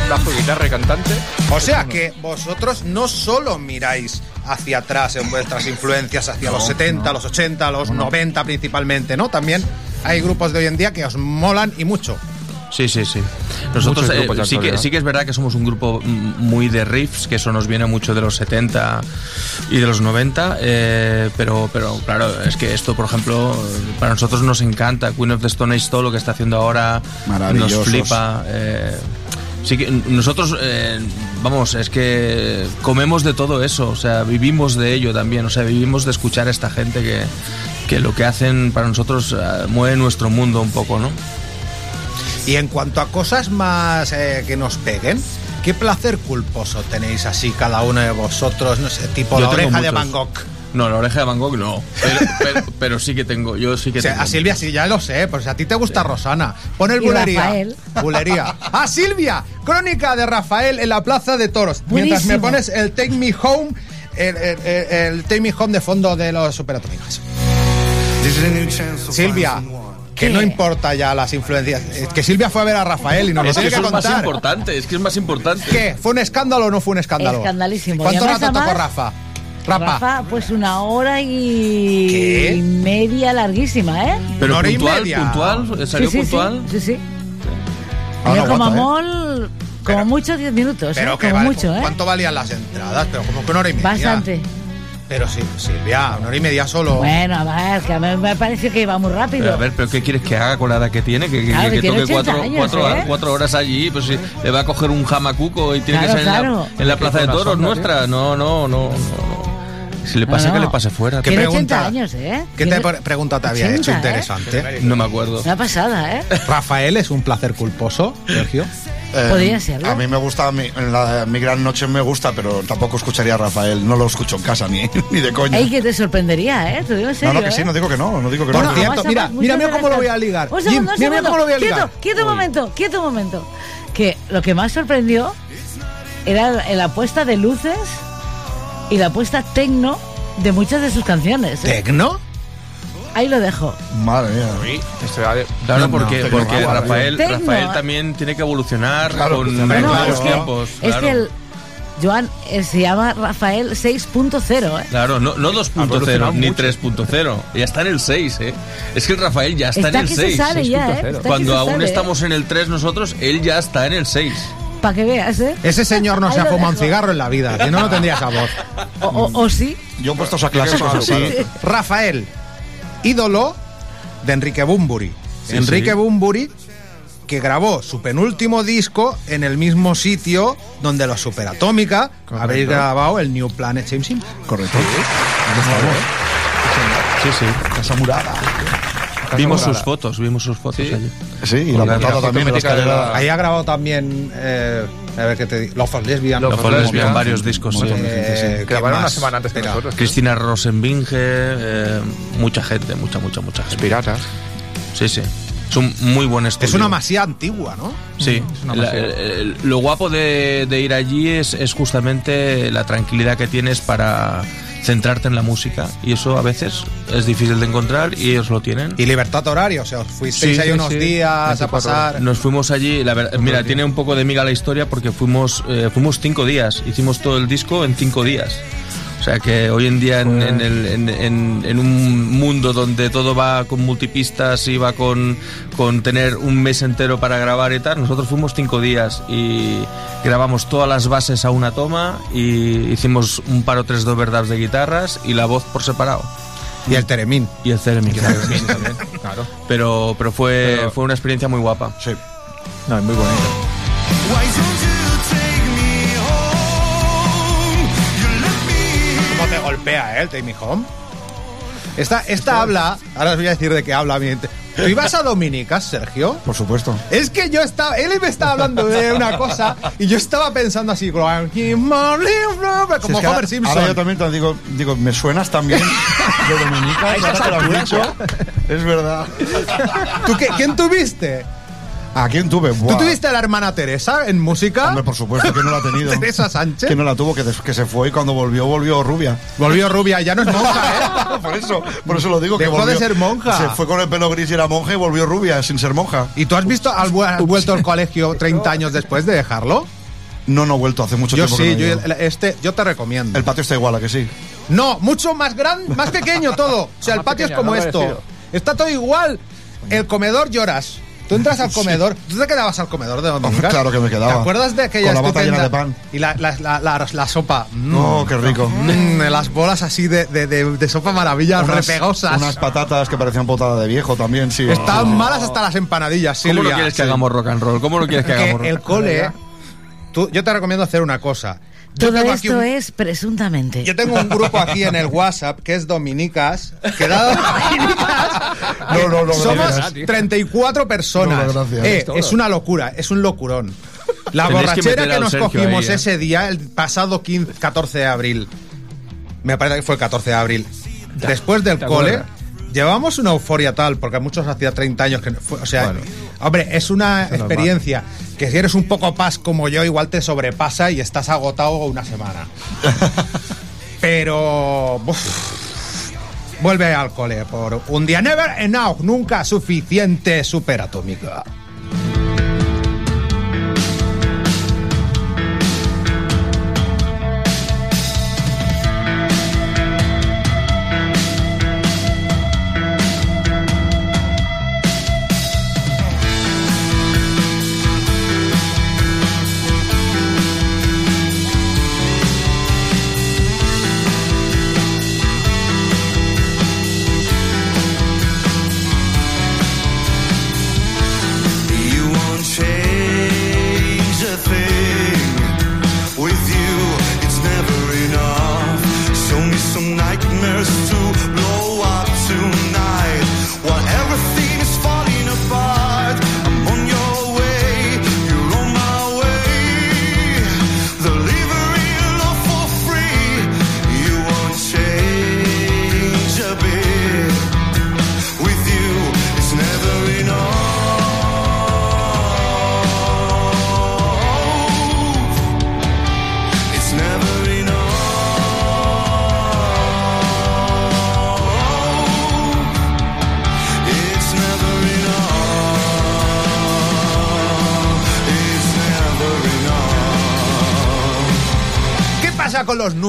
Bajo, guitarra y cantante. O sea que vosotros no solo miráis hacia atrás en vuestras influencias, hacia los 70, los 80, los 90 principalmente, ¿no? También hay grupos de hoy en día que os molan y mucho. Sí, sí, sí. Nosotros eh, sí, que, sí que es verdad que somos un grupo muy de riffs, que eso nos viene mucho de los 70 y de los 90, eh, pero, pero claro, es que esto, por ejemplo, para nosotros nos encanta. Queen of the Stone Age, todo lo que está haciendo ahora, nos flipa. eh, sí que nosotros, eh, vamos, es que comemos de todo eso, o sea, vivimos de ello también, o sea, vivimos de escuchar a esta gente que, que lo que hacen para nosotros eh, mueve nuestro mundo un poco, ¿no? Y en cuanto a cosas más eh, que nos peguen, ¿qué placer culposo tenéis así cada uno de vosotros? No sé, tipo Yo la oreja de. Van Gogh. No, la oreja de Van Gogh no. Pero, pero- pero sí que tengo, yo sí que O sea, tengo. a Silvia sí, ya lo sé, pues a ti te gusta Rosana. Pon el Y bulería. Rafael. Bulería. ¡Ah, Silvia! Crónica de Rafael en la Plaza de Toros. Mientras me pones el Take Me Home, el, el- el- el Take Me Home de fondo de los superatómicos. Silvia, que no importa ya las influencias. Es que Silvia fue a ver a Rafael y nos lo que tiene eso que es más contar. importante, es que es más importante. ¿Qué? ¿Fue un escándalo o no fue un escándalo? Escandalísimo. ¿Cuánto Y además, rato tocó Rafa? Rafa. Rafa, pues una hora y, ¿Qué? y media larguísima, ¿eh? Pero hora y puntual, media. puntual, salió sí, sí, puntual. Sí, sí. sí. Ah, no, como ¿eh? mol, como Pero- mucho 10 minutos, Pero ¿eh? que como vale, mucho, ¿eh? ¿Cuánto valían las entradas? Pero como que una hora y media. Bastante. Pero sí, Silvia, una hora y media solo. Bueno, a ver, que a mí me pareció que iba muy rápido. Pero, a ver, pero ¿qué quieres que haga con la edad que tiene? Que, que- Claro, que que tiene toque 80 cuatro, años, cuatro, ¿eh? cuatro horas allí, pues si le va a coger un jamacuco y tiene Claro, que salir en, claro. la, en la plaza de toros nuestra. No, no, no, no, no. Si le pasa, No, que le pase fuera. ¿Qué Tiene pregunta? 80 años, ¿eh? ¿Qué te pregunta te había 80, hecho ¿eh? interesante? No me acuerdo. Una pasada, ¿eh? Rafael es un placer culposo, Sergio. Eh, Podría serlo. A mí me gusta, mi, en la, mi gran noche me gusta, pero tampoco escucharía a Rafael. No lo escucho en casa ni, ni de coña. Ey, que te sorprendería, ¿eh? Te digo en no, serio, no, que sí, ¿eh? no digo que no, no digo que Por no. cierto, mira, mira, mira cómo lo voy a ligar. Un Jim, segundo, un mira segundo. cómo lo voy a quieto, ligar. Quieto un momento, quieto un momento. Que lo que más sorprendió era la- la puesta de luces y la puesta tecno de muchas de sus canciones. ¿eh? ¿Tecno? Ahí lo dejo. Madre mía. Uy, esto de- Claro, No, porque, no, porque tecno- Rafael, Tecno. Rafael también tiene que evolucionar Claro, con hombre, No, claro. es los que, tiempos. es claro. que el Joan eh, se llama Rafael 6.0, ¿eh? Claro, no, no 2.0 evolucionado ni mucho. 3.0. Ya está en el 6, ¿eh? Es que el Rafael ya está, Está en el que se 6. sabe ya, ¿eh? 6.0. Está que Cuando aún estamos en el 3 nosotros, él ya está en el 6. Para que veas, ¿eh? Ese señor no Ahí se ha lo fumado un dejo. cigarro en la vida, si no, no tendría esa voz. O, o- o sí. Yo puestos a clase Sí, cosas sí. así. Rafael, ídolo de Enrique Bumburi. Sí, Enrique sí. Bumburi, que grabó su penúltimo disco en el mismo sitio donde los Superatómica habéis grabado el New Planet James. Correcto. Sí, sí. Casa murada. Vimos sus fotos, vimos sus fotos allí. Sí, y la la foto también, la escalera. Ahí ha grabado también, eh, a ver qué te digo, Love for Lesbian. Love Lo for fue Lesbian. varios discos. sí. Eh, ¿qué Grabaron una semana antes que Mira, nosotros. Cristina Rosenbinge, eh, mucha gente, mucha, mucha, mucha gente. Piratas. Sí, sí. Es un muy buen estudio. Es una masía antigua, ¿no? Sí, una la- masía. el- el- lo guapo de, de ir allí es, es justamente la tranquilidad que tienes para centrarte en la música y eso a veces es difícil de encontrar y ellos lo tienen. Y libertad horaria, o sea, os fuisteis Sí, ahí sí, unos sí. días a 24 pasar. Nos fuimos allí, la verdad, mira, tiene un poco de miga la historia porque fuimos, eh, fuimos cinco días, hicimos todo el disco en cinco días. O sea que hoy en día en, en el- en- en- en un mundo donde todo va con multipistas y va con, con tener un mes entero para grabar y tal, nosotros fuimos cinco días y grabamos todas las bases a una toma y hicimos un par o tres de overdubs de guitarras y la voz por separado. Y el Teremín. Y el Ceremix. Claro. Pero, pero fue, Pero- fue una experiencia muy guapa. Sí. No, es muy bonito. Golpea, eh, el Take Me Home? Esta, esta habla, ahora os voy a decir de qué habla mi gente. ¿Tú ibas a Dominicas, Sergio? Por supuesto. Es que yo estaba, él me estaba hablando de una cosa y yo estaba pensando así, como Si es que Homer Simpson. Ahora yo también te digo, digo, me suenas también de Dominica. ahora que lo has dicho. Es verdad. ¿Tú qué- ¿Quién tuviste? ¿A quién tuve? ¿Tú Buah. tuviste a la hermana Teresa en música? Hombre, por supuesto que no la ha tenido. Teresa Sánchez. Que no la tuvo, que, des- que se fue y cuando volvió, volvió rubia. Volvió rubia, ya no es monja, ¿eh? por eso, por eso lo digo. que Dejó de volvió- ser monja. Se fue con el pelo gris y era monja y volvió rubia sin ser monja. ¿Y tú has visto, has vu- has vuelto al colegio 30 años después de dejarlo? No, no he vuelto, hace mucho Yo tiempo sí, que no yo, el- este, yo te recomiendo. El patio está igual, ¿a que sí? No, mucho más grande, más pequeño todo. O sea, el patio es como no esto. Está todo igual. El comedor lloras. Tú entras al comedor. ¿Tú te quedabas al comedor de Dominicas? Claro que me quedaba. ¿Te acuerdas de aquella Con la bata llena de pan. Y la, la, la, la- la sopa. Mm. No, qué rico. Mm, las bolas así de, de, de- de sopa maravilla, Unas- repegosas. Unas patatas que parecían potada de viejo también, sí. Estaban malas hasta las empanadillas, ¿Cómo no Silvia. quieres que Sí. hagamos rock and roll? ¿Cómo no quieres que Que hagamos rock el cole... tú- yo te recomiendo hacer una cosa. Yo Todo esto un- es presuntamente. Yo tengo un grupo aquí en el WhatsApp que es Dominicas, que dado Dominicas, No, no, no, somos gracias. 34 personas. No, no, gracias. Eh, es una locura, es un locurón. La borrachera que, nos Sergio cogimos ahí, ¿eh? ese día, el pasado 15, 14 de abril. Me parece que fue el 14 de abril. Después del ¿te cole, llevamos una euforia tal, porque a muchos hacía 30 años que no fue, o sea, hombre, es una experiencia que si eres un poco paz como yo, igual te sobrepasa y estás agotado una semana. Pero uf, vuelve al cole por un día never enough, nunca suficiente superatómica.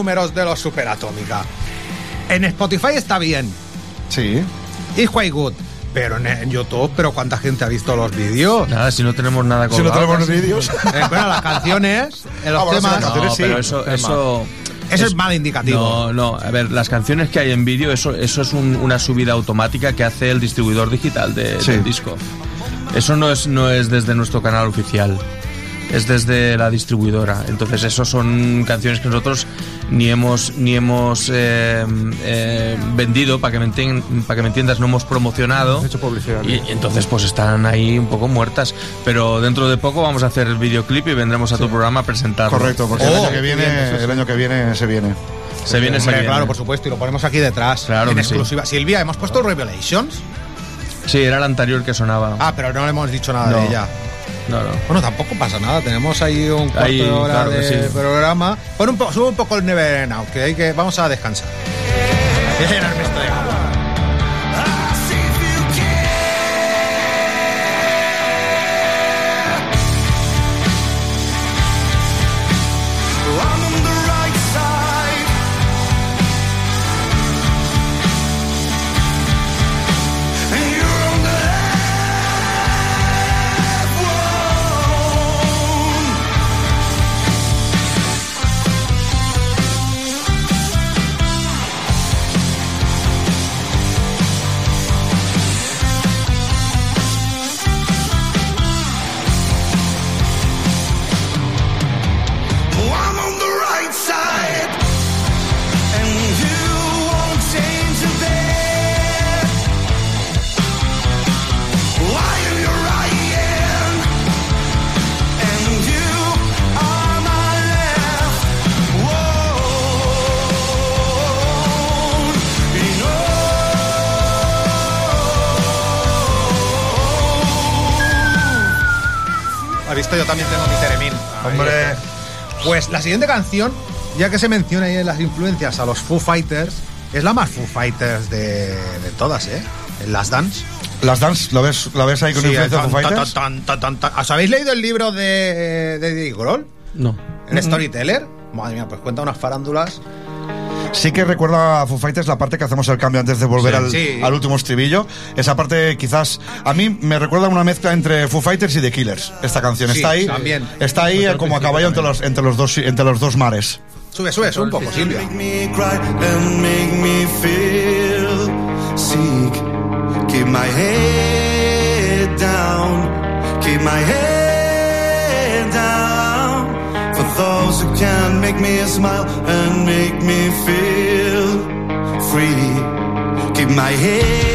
Números de los Superatómica? En Spotify está bien. Sí. Y quite good. Pero en, YouTube, ¿pero cuánta gente ha visto los vídeos? Nada, si no tenemos nada Si no tenemos los vídeos. Eh, bueno, las canciones, en los Ah, bueno, temas. las canciones No, sí. pero eso, eso, Eso es mal indicativo. No, no, a ver, las canciones que hay en vídeo, eso, eso es un- una subida automática que hace el distribuidor digital de- Sí. del disco. Eso no es, no es desde nuestro canal oficial, es desde la distribuidora. Entonces, eso son canciones que nosotros ni hemos, ni hemos eh, eh, vendido, para que, me entien- para que me entiendas, no hemos promocionado. Hecho publicidad. Y, y entonces pues están ahí un poco muertas. Pero dentro de poco vamos a hacer el videoclip y vendremos a tu programa a presentarlo. Correcto, porque el Oh, año que viene, el año que viene se viene. Se viene, se viene. claro, por supuesto, y lo ponemos aquí detrás. Claro en que sí. exclusiva. Silvia, ¿hemos puesto Revelations? Sí, era el anterior que sonaba. Ah, pero no le hemos dicho nada No. de ella. No, no. Bueno, tampoco pasa nada. Tenemos ahí un cuarto Ahí, de hora claro de sí. programa. Pon un poco, sube un poco el Never Out, que hay que vamos a descansar. siguiente canción, ya que se menciona ahí en las influencias a los Foo Fighters, es la más Foo Fighters de, de todas, ¿eh? En Las Dance. las dance, ¿lo ves, ¿la ves ahí con Sí, influencia de Foo tan, Fighters? tan, tan, tan, tan. ¿Os habéis leído el libro de, de Dave Grohl? No. ¿En Storyteller? Madre mía, pues cuenta unas farándulas. Sí que recuerda a Foo Fighters la parte que hacemos el cambio antes de volver Sí. al, Sí. al último estribillo. Esa parte quizás a mí me recuerda una mezcla entre Foo Fighters y The Killers. Esta canción Sí, está ahí, también. está ahí como a caballo entre los, entre los dos entre los dos mares. Sube, sube, sube un poco, Silvia. Keep my head down. Can make me smile and make me feel free. Keep my head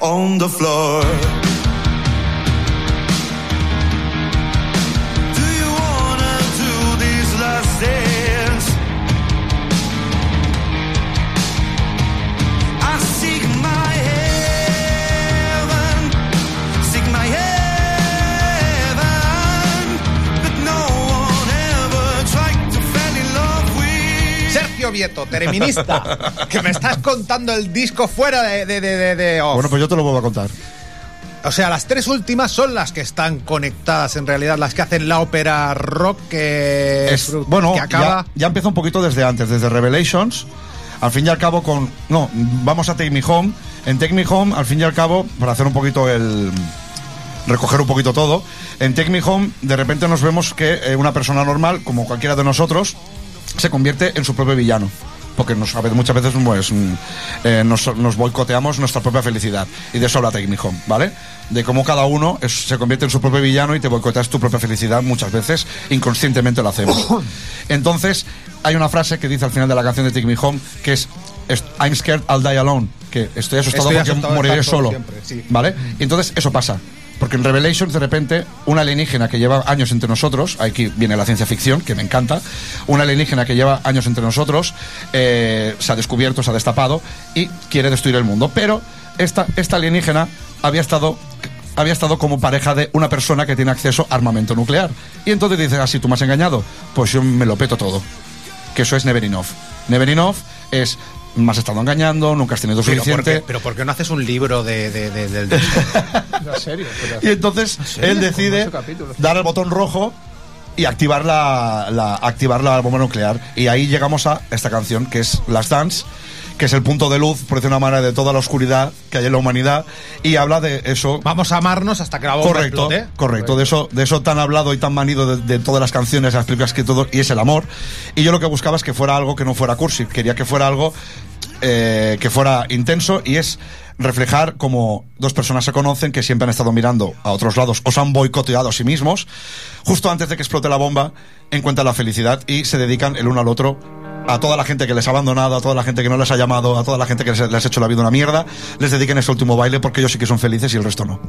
on the floor. Terminista, que me estás contando el disco fuera de, de, de, de- de off. Bueno, pues yo te lo vuelvo a contar. O sea, las tres últimas son las que están conectadas en realidad, las que hacen la ópera rock que, Es- bueno, que acaba. ya, ya empieza un poquito desde antes, desde Revelations. Al fin y al cabo con... No, vamos a Take Me Home. En Take Me Home, al fin y al cabo, para hacer un poquito el... recoger un poquito todo, en Take Me Home de repente nos vemos que eh, una persona normal, como cualquiera de nosotros, se convierte en su propio villano. porque nos, a veces, muchas veces pues, mm, eh, nos, nos boicoteamos nuestra propia felicidad. Y de eso habla Take Me Home, ¿vale? De cómo cada uno es- se convierte en su propio villano y te boicoteas tu propia felicidad muchas veces, inconscientemente lo hacemos. Entonces, hay una frase que dice al final de la canción de Take Me Home que es I'm scared I'll die alone, que estoy asustado Estoy porque asustado moriré solo solo, siempre, sí. ¿vale? Y entonces eso pasa. Porque en Revelations, de repente, una alienígena que lleva años entre nosotros, aquí viene la ciencia ficción, que me encanta, una alienígena que lleva años entre nosotros, eh, se ha descubierto, se ha destapado y quiere destruir el mundo. Pero esta, esta alienígena había estado había estado como pareja de una persona que tiene acceso a armamento nuclear. Y entonces dices, ah, si tú me has engañado, pues yo me lo peto todo. Que eso es Never Enough. Never Enough es, me has estado engañando, nunca has tenido Pero ¿por, suficiente. qué, pero ¿por qué no haces un libro de, de- de- del En serio. Y entonces serio? él decide dar el botón rojo y activar la, la- activar la bomba nuclear. Y ahí llegamos a esta canción que es Las Dance, que es el punto de luz, por decir una manera, de toda la oscuridad que hay en la humanidad. Y habla de eso. Vamos a amarnos hasta que la bomba Correcto, explote. correcto, de eso, de eso tan hablado y tan manido de, de todas las canciones, las películas que todo, y es el amor. Y yo lo que buscaba es que fuera algo que no fuera cursi, quería que fuera algo eh, que fuera intenso y es reflejar como dos personas se conocen que siempre han estado mirando a otros lados o se han boicoteado a sí mismos, justo antes de que explote la bomba, encuentran la felicidad y se dedican el uno al otro a toda la gente que les ha abandonado, a toda la gente que no les ha llamado, a toda la gente que les, les ha hecho la vida una mierda, les dediquen ese último baile porque ellos sí que son felices y el resto no.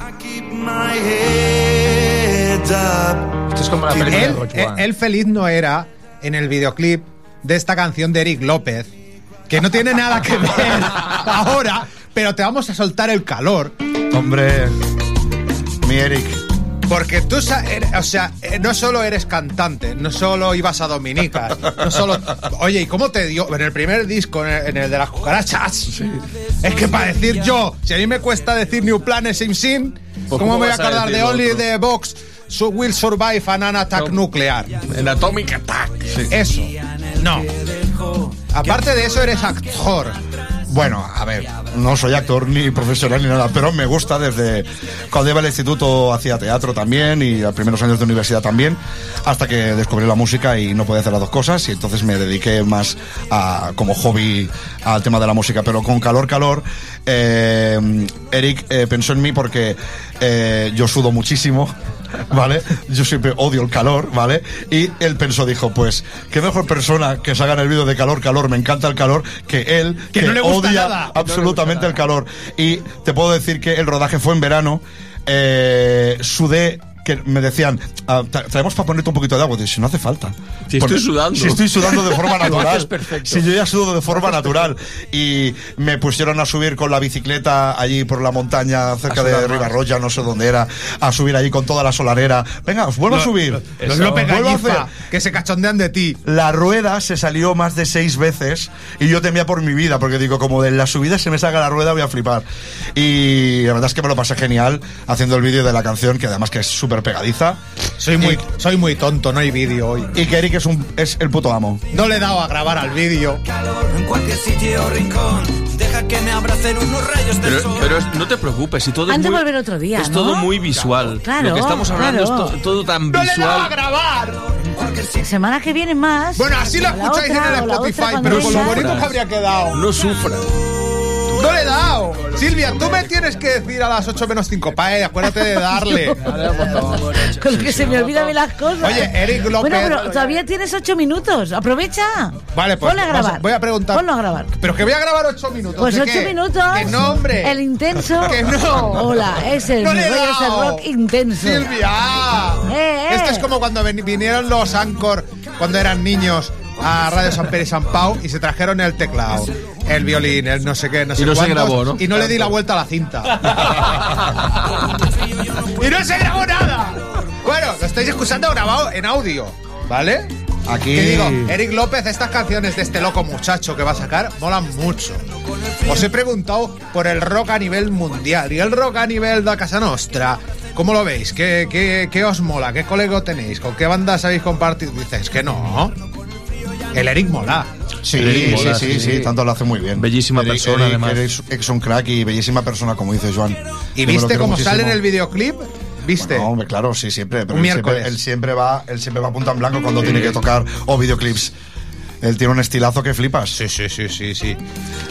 Esto es como la película de Él, Rogue One. él feliz no era en el videoclip de esta canción de Eric López, que no tiene nada que ver ahora, pero te vamos a soltar el calor. Hombre, mi Eric. Porque tú, eres- o sea, eh, no solo eres cantante, no solo ibas a Dominicas, no solo... Oye, ¿y cómo te dio? En el primer disco, en el, en el de las cucarachas, es que para decir yo, si a mí me cuesta decir New Planet Sim Sim, Pues, ¿cómo, ¿cómo me voy a acordar de Only the Box su- Will Survive an Attack Nuclear? En Atomic Attack. Eso, no. Aparte de eso, eres actor. Bueno, a ver, no soy actor ni profesional ni nada, pero me gusta desde cuando iba al instituto hacía teatro también y a primeros años de universidad también, hasta que descubrí la música y no podía hacer las dos cosas y entonces me dediqué más a, como hobby al tema de la música, pero con calor, calor, eh, Eric eh, pensó en mí porque eh, yo sudo muchísimo. ¿Vale? Yo siempre odio el calor, ¿vale? Y él pensó, dijo, pues, qué mejor persona que se haga en el vídeo de calor, calor, me encanta el calor, que él, Que no le gusta odia nada. absolutamente el calor. Y te puedo decir que el rodaje fue en verano, eh, sudé que me decían, "Ah, tra- traemos para ponerte un poquito de agua. Digo, si no hace falta. Si estoy sudando. Si estoy sudando de forma natural. haces perfecto. Si yo ya sudo de forma natural. Y me pusieron a subir con la bicicleta allí por la montaña cerca de Ribarroya, no sé dónde era, a subir allí con toda la solarera. Venga, os vuelvo a subir. Los Eso. López Vuelvo a hacer. Que se cachondean de ti. La rueda se salió más de seis veces y yo temía por mi vida, porque digo, como de la subida se me salga la rueda, voy a flipar. Y la verdad es que me lo pasé genial haciendo el vídeo de la canción, que además que es súper pegadiza. Soy muy, soy muy tonto, no hay vídeo hoy. Y que Eric es, un, es el puto amo. No le he dado a grabar al vídeo. En cualquier sitio o rincón, deja que me abracen unos rayos del Pero, sol. pero es- no te preocupes, si todo Han es de muy, volver otro día, Es ¿no? todo muy visual. Claro, Lo que estamos hablando claro. es to- todo tan ¡No le he dado a visual. grabar! Semana que viene más. Bueno, así lo la escucháis otra, en el la Spotify, pero con lo bonito que habría quedado. No sufras. ¡No le he dado! Silvia, tú me tienes que decir a las 8 menos 5 pa, acuérdate de darle. Con lo que se me olvidan las cosas. Oye, Eric López- Bueno, pero todavía tienes ocho minutos. Aprovecha. Vale, pues Ponle a grabar. voy a preguntar. Ponlo a grabar. Pero que voy a grabar 8 minutos. Pues ¿de ocho qué? minutos. Que no, hombre. El intenso. Que no. Hola, es el No le he dado. rock intenso. Silvia. Eh, eh. Esto es como cuando vinieron los Anchor cuando eran niños a Radio San Pedro y San Pau y se trajeron el teclado, el violín, el no sé qué, no sé no se cuántos, grabó, ¿no? Y no le di la vuelta a la cinta. y no se grabó nada. Bueno, lo estáis escuchando grabado en audio, ¿vale? Aquí. Que digo, Eric López, estas canciones de este loco muchacho que va a sacar molan mucho. Os he preguntado por el rock a nivel mundial y el rock a nivel de Casa Nostra. ¿Cómo lo veis? ¿Qué, qué, qué os mola? ¿Qué colego tenéis? ¿Con qué bandas habéis compartido? Dices que no. El Eric mola. Sí, Eric mola, sí, sí, sí. sí, tanto lo hace muy bien. Bellísima Eric- persona, Eric- además. Es un crack y bellísima persona, como dice Joan. ¿Y Yo viste cómo sale en el videoclip? ¿Viste? Bueno, hombre, claro, sí, siempre. Pero Un él siempre, miércoles. él siempre va, él siempre va a punta en blanco cuando tiene que tocar o videoclips. Él tiene un estilazo que flipas. Sí, sí, sí, sí, sí.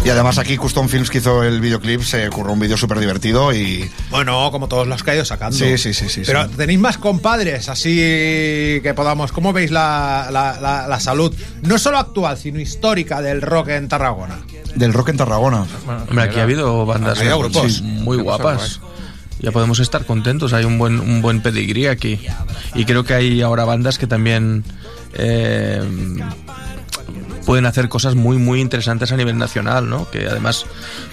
Y además aquí Custom Films que hizo el videoclip se curró un vídeo súper divertido y... Bueno, como todos los que ha ido sacando. Sí, sí, sí, sí, Pero sí. tenéis más compadres, así que podamos. ¿Cómo veis la, la- la- la salud? No solo actual, sino histórica del rock en Tarragona. Del rock en Tarragona. Hombre, aquí ha habido bandas Ha grupos. sí, muy guapas. Ya podemos estar contentos, hay un buen, un buen pedigrí aquí. Y creo que hay ahora bandas que también eh, pueden hacer cosas muy, muy interesantes a nivel nacional, ¿no? Que además,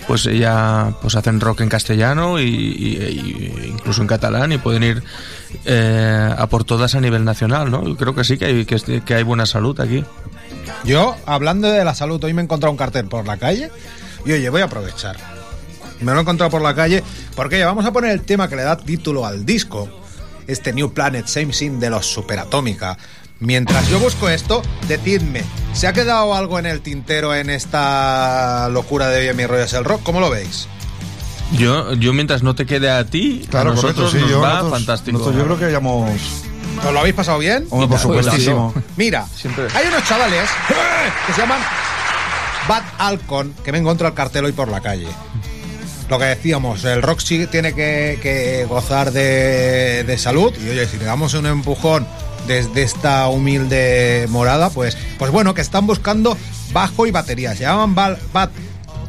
pues ya pues hacen rock en castellano y, incluso en catalán y pueden ir eh, a por todas a nivel nacional, ¿no? Yo creo que sí, que hay, que, que hay buena salud aquí. Yo, hablando de la salud, hoy me he encontrado un cartel por la calle y oye, voy a aprovechar. Me lo he encontrado por la calle porque ya vamos a poner el tema que le da título al disco, este New Planet Same Sin de los Superatómica. Mientras yo busco esto, decidme, ¿se ha quedado algo en el tintero en esta locura de Mi Rollo es el Rock? ¿Cómo lo veis? Yo, yo mientras no te quede a ti, Claro, a nosotros correcto, sí, nos yo, va nosotros- fantástico. nosotros yo creo que hayamos... ¿Os lo habéis pasado bien? Hombre, por Pues, supuestísimo. Mira, Siempre. hay unos chavales que se llaman Bad Alcon que me encontró el cartel hoy por la calle. Lo que decíamos, el rock sí tiene que, que gozar de, de salud y oye, si le damos un empujón desde esta humilde morada, pues, pues bueno, que están buscando bajo y batería. Se llaman Bad,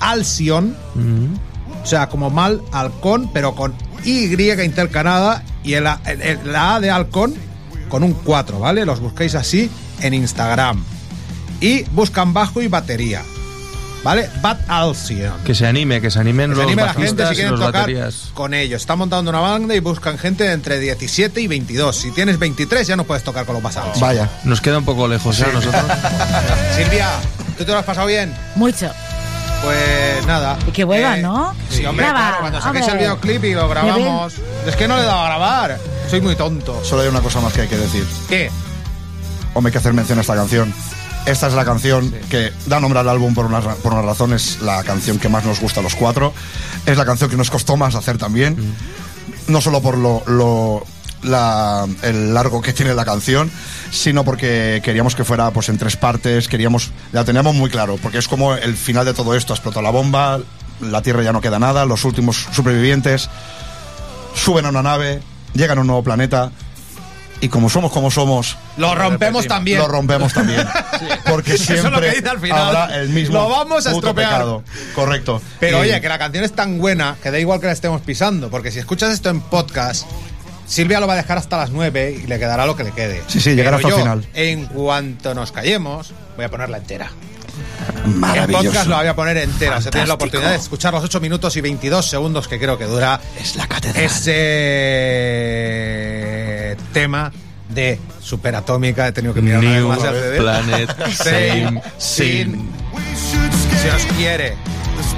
Alcyon, o sea, como mal halcón, pero con Y intercalada y el, A- el- el- la A de halcón con un 4, ¿vale? Los buscáis así en Instagram. Y buscan bajo y batería. ¿Vale? Bad Alcyon. Que se anime, que se animen Que se los anime la gente si quieren los tocar baterías. con ellos. Están montando una banda y buscan gente de entre 17 y 22. Si tienes 23 ya no puedes tocar con los Bad Alcyon. Vaya. Nos queda un poco lejos, ¿eh? Nosotros. Silvia, ¿tú te lo has pasado bien? Mucho. Pues nada. Y que vuelvan, Eh, ¿no? Sí, hombre, Graba, claro, cuando saquéis el videoclip y lo grabamos. Es que no le he dado a grabar. Soy muy tonto. Solo hay una cosa más que hay que decir. ¿Qué? Hombre, hay que hacer mención a esta canción. Esta es la canción que da nombre al álbum por una, por una razón. Es la canción que más nos gusta a los cuatro. Es la canción que nos costó más hacer también. No solo por lo, lo- la- el largo que tiene la canción, sino porque queríamos que fuera pues en tres partes. Queríamos, la teníamos muy claro, porque es como el final de todo esto. Explota la bomba, la Tierra ya no queda nada, los últimos supervivientes suben a una nave, llegan a un nuevo planeta. Y como somos como somos, Lo rompemos también. lo rompemos también. Porque Eso es siempre lo que dice al final. habrá el mismo Lo vamos a puto estropear. pecado. Correcto. Pero Y- oye, que la canción es tan buena que da igual que la estemos pisando. Porque si escuchas esto en podcast, Silvia lo va a dejar hasta las 9 y le quedará lo que le quede. Sí, sí, llegará hasta el final. En cuanto nos callemos, voy a ponerla entera. El Maravilloso. podcast lo voy a poner entera. O sea, tienes la oportunidad de escuchar los 8 minutos y 22 segundos que creo que dura Es la catedral. ese tema de Superatómica. He tenido que mirar una vez New más el CD. Planet Same Sin. Si os quiere.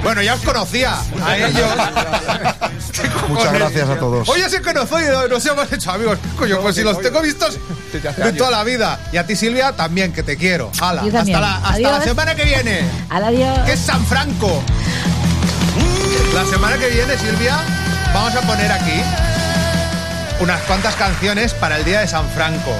Bueno, ya os conocía a ellos. Muchas gracias a todos. Oye, sí que nos oye, nos hemos hecho amigos. Coño, pues si los tengo vistos de toda la vida. Y a ti, Silvia, también, que te quiero. Hala, hasta, la, hasta la Adiós. semana que viene. Al adiós. Que es San Franco. La semana que viene, Silvia, vamos a poner aquí unas cuantas canciones para el día de San Franco.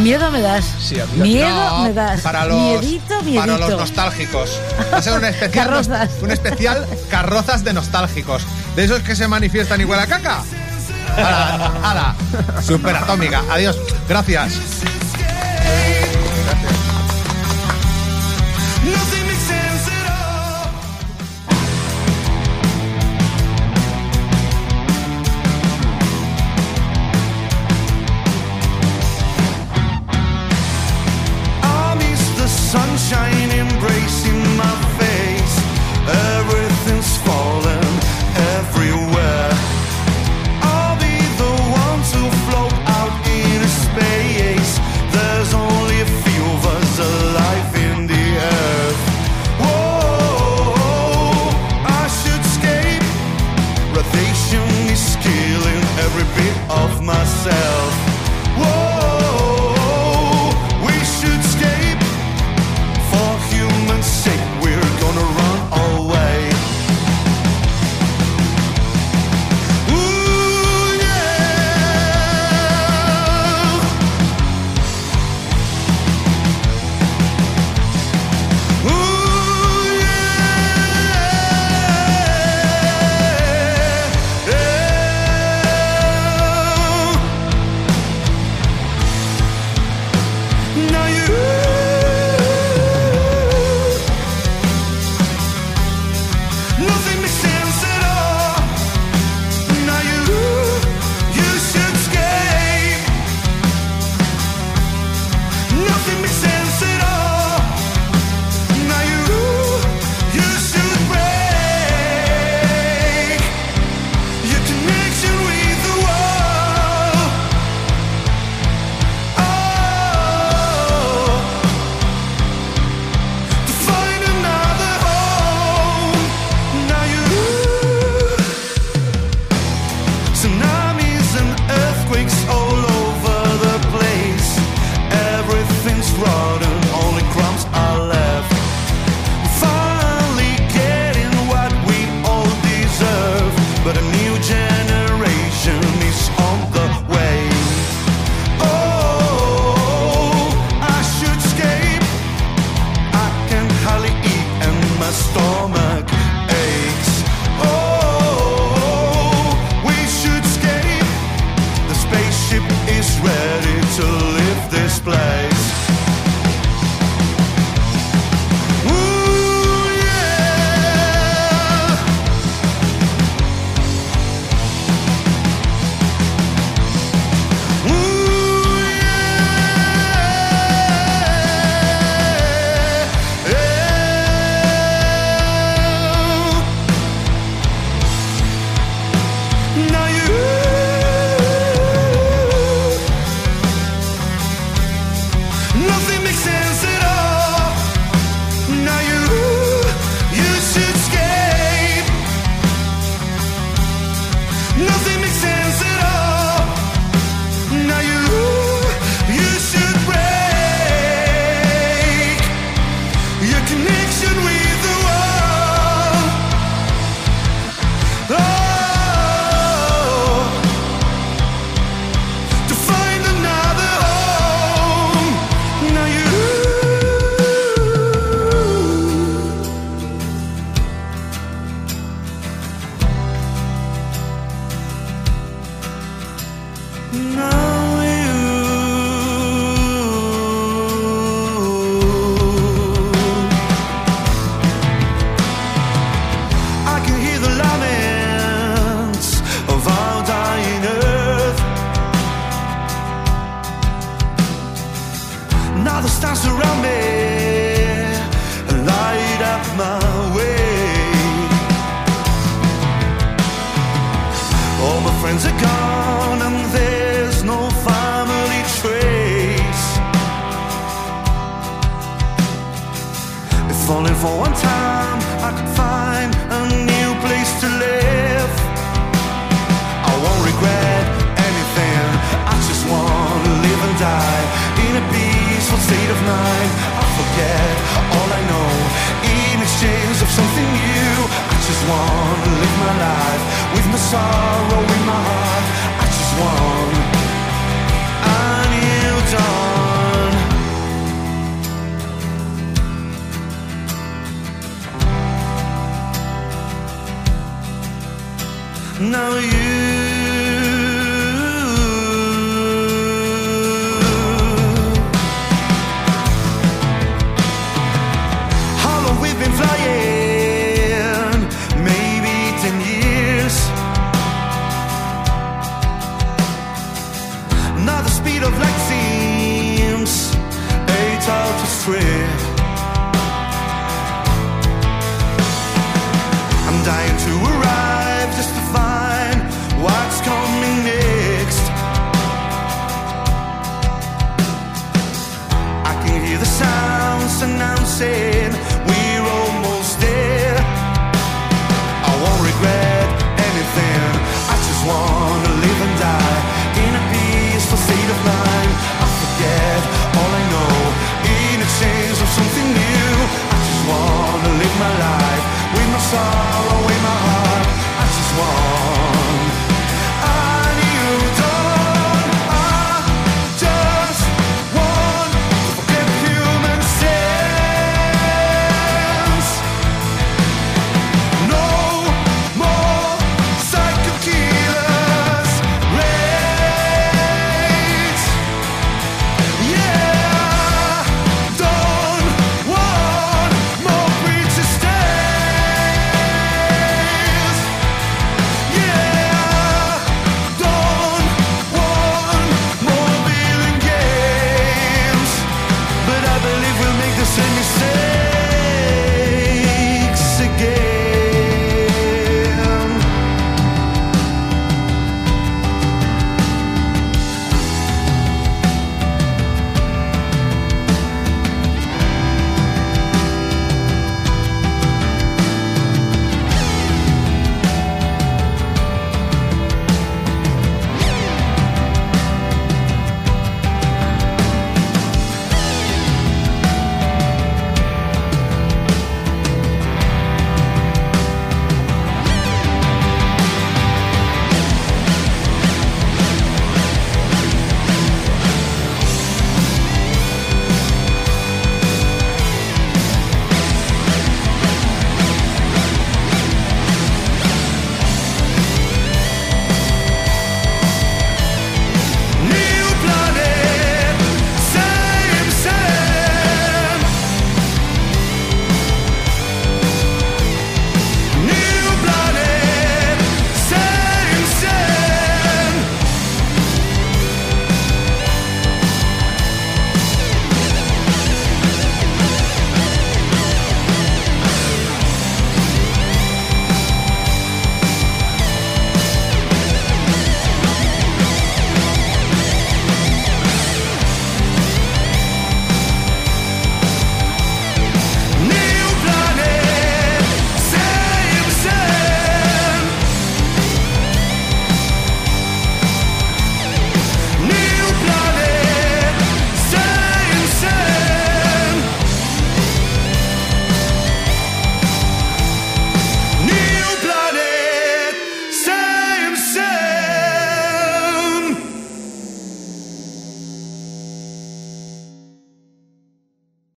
Miedo me das. Sí, a mí Miedo No, me das. Para los, miedito, miedito. para los nostálgicos. Va a ser un especial, Carrozas. un especial carrozas de nostálgicos. De esos que se manifiestan igual a caca. ¡Hala! hala. Super atómica. Adiós. Gracias. Nothing embracing my just wanna live my life with my sorrow in my heart. I just want a new dawn. Now you.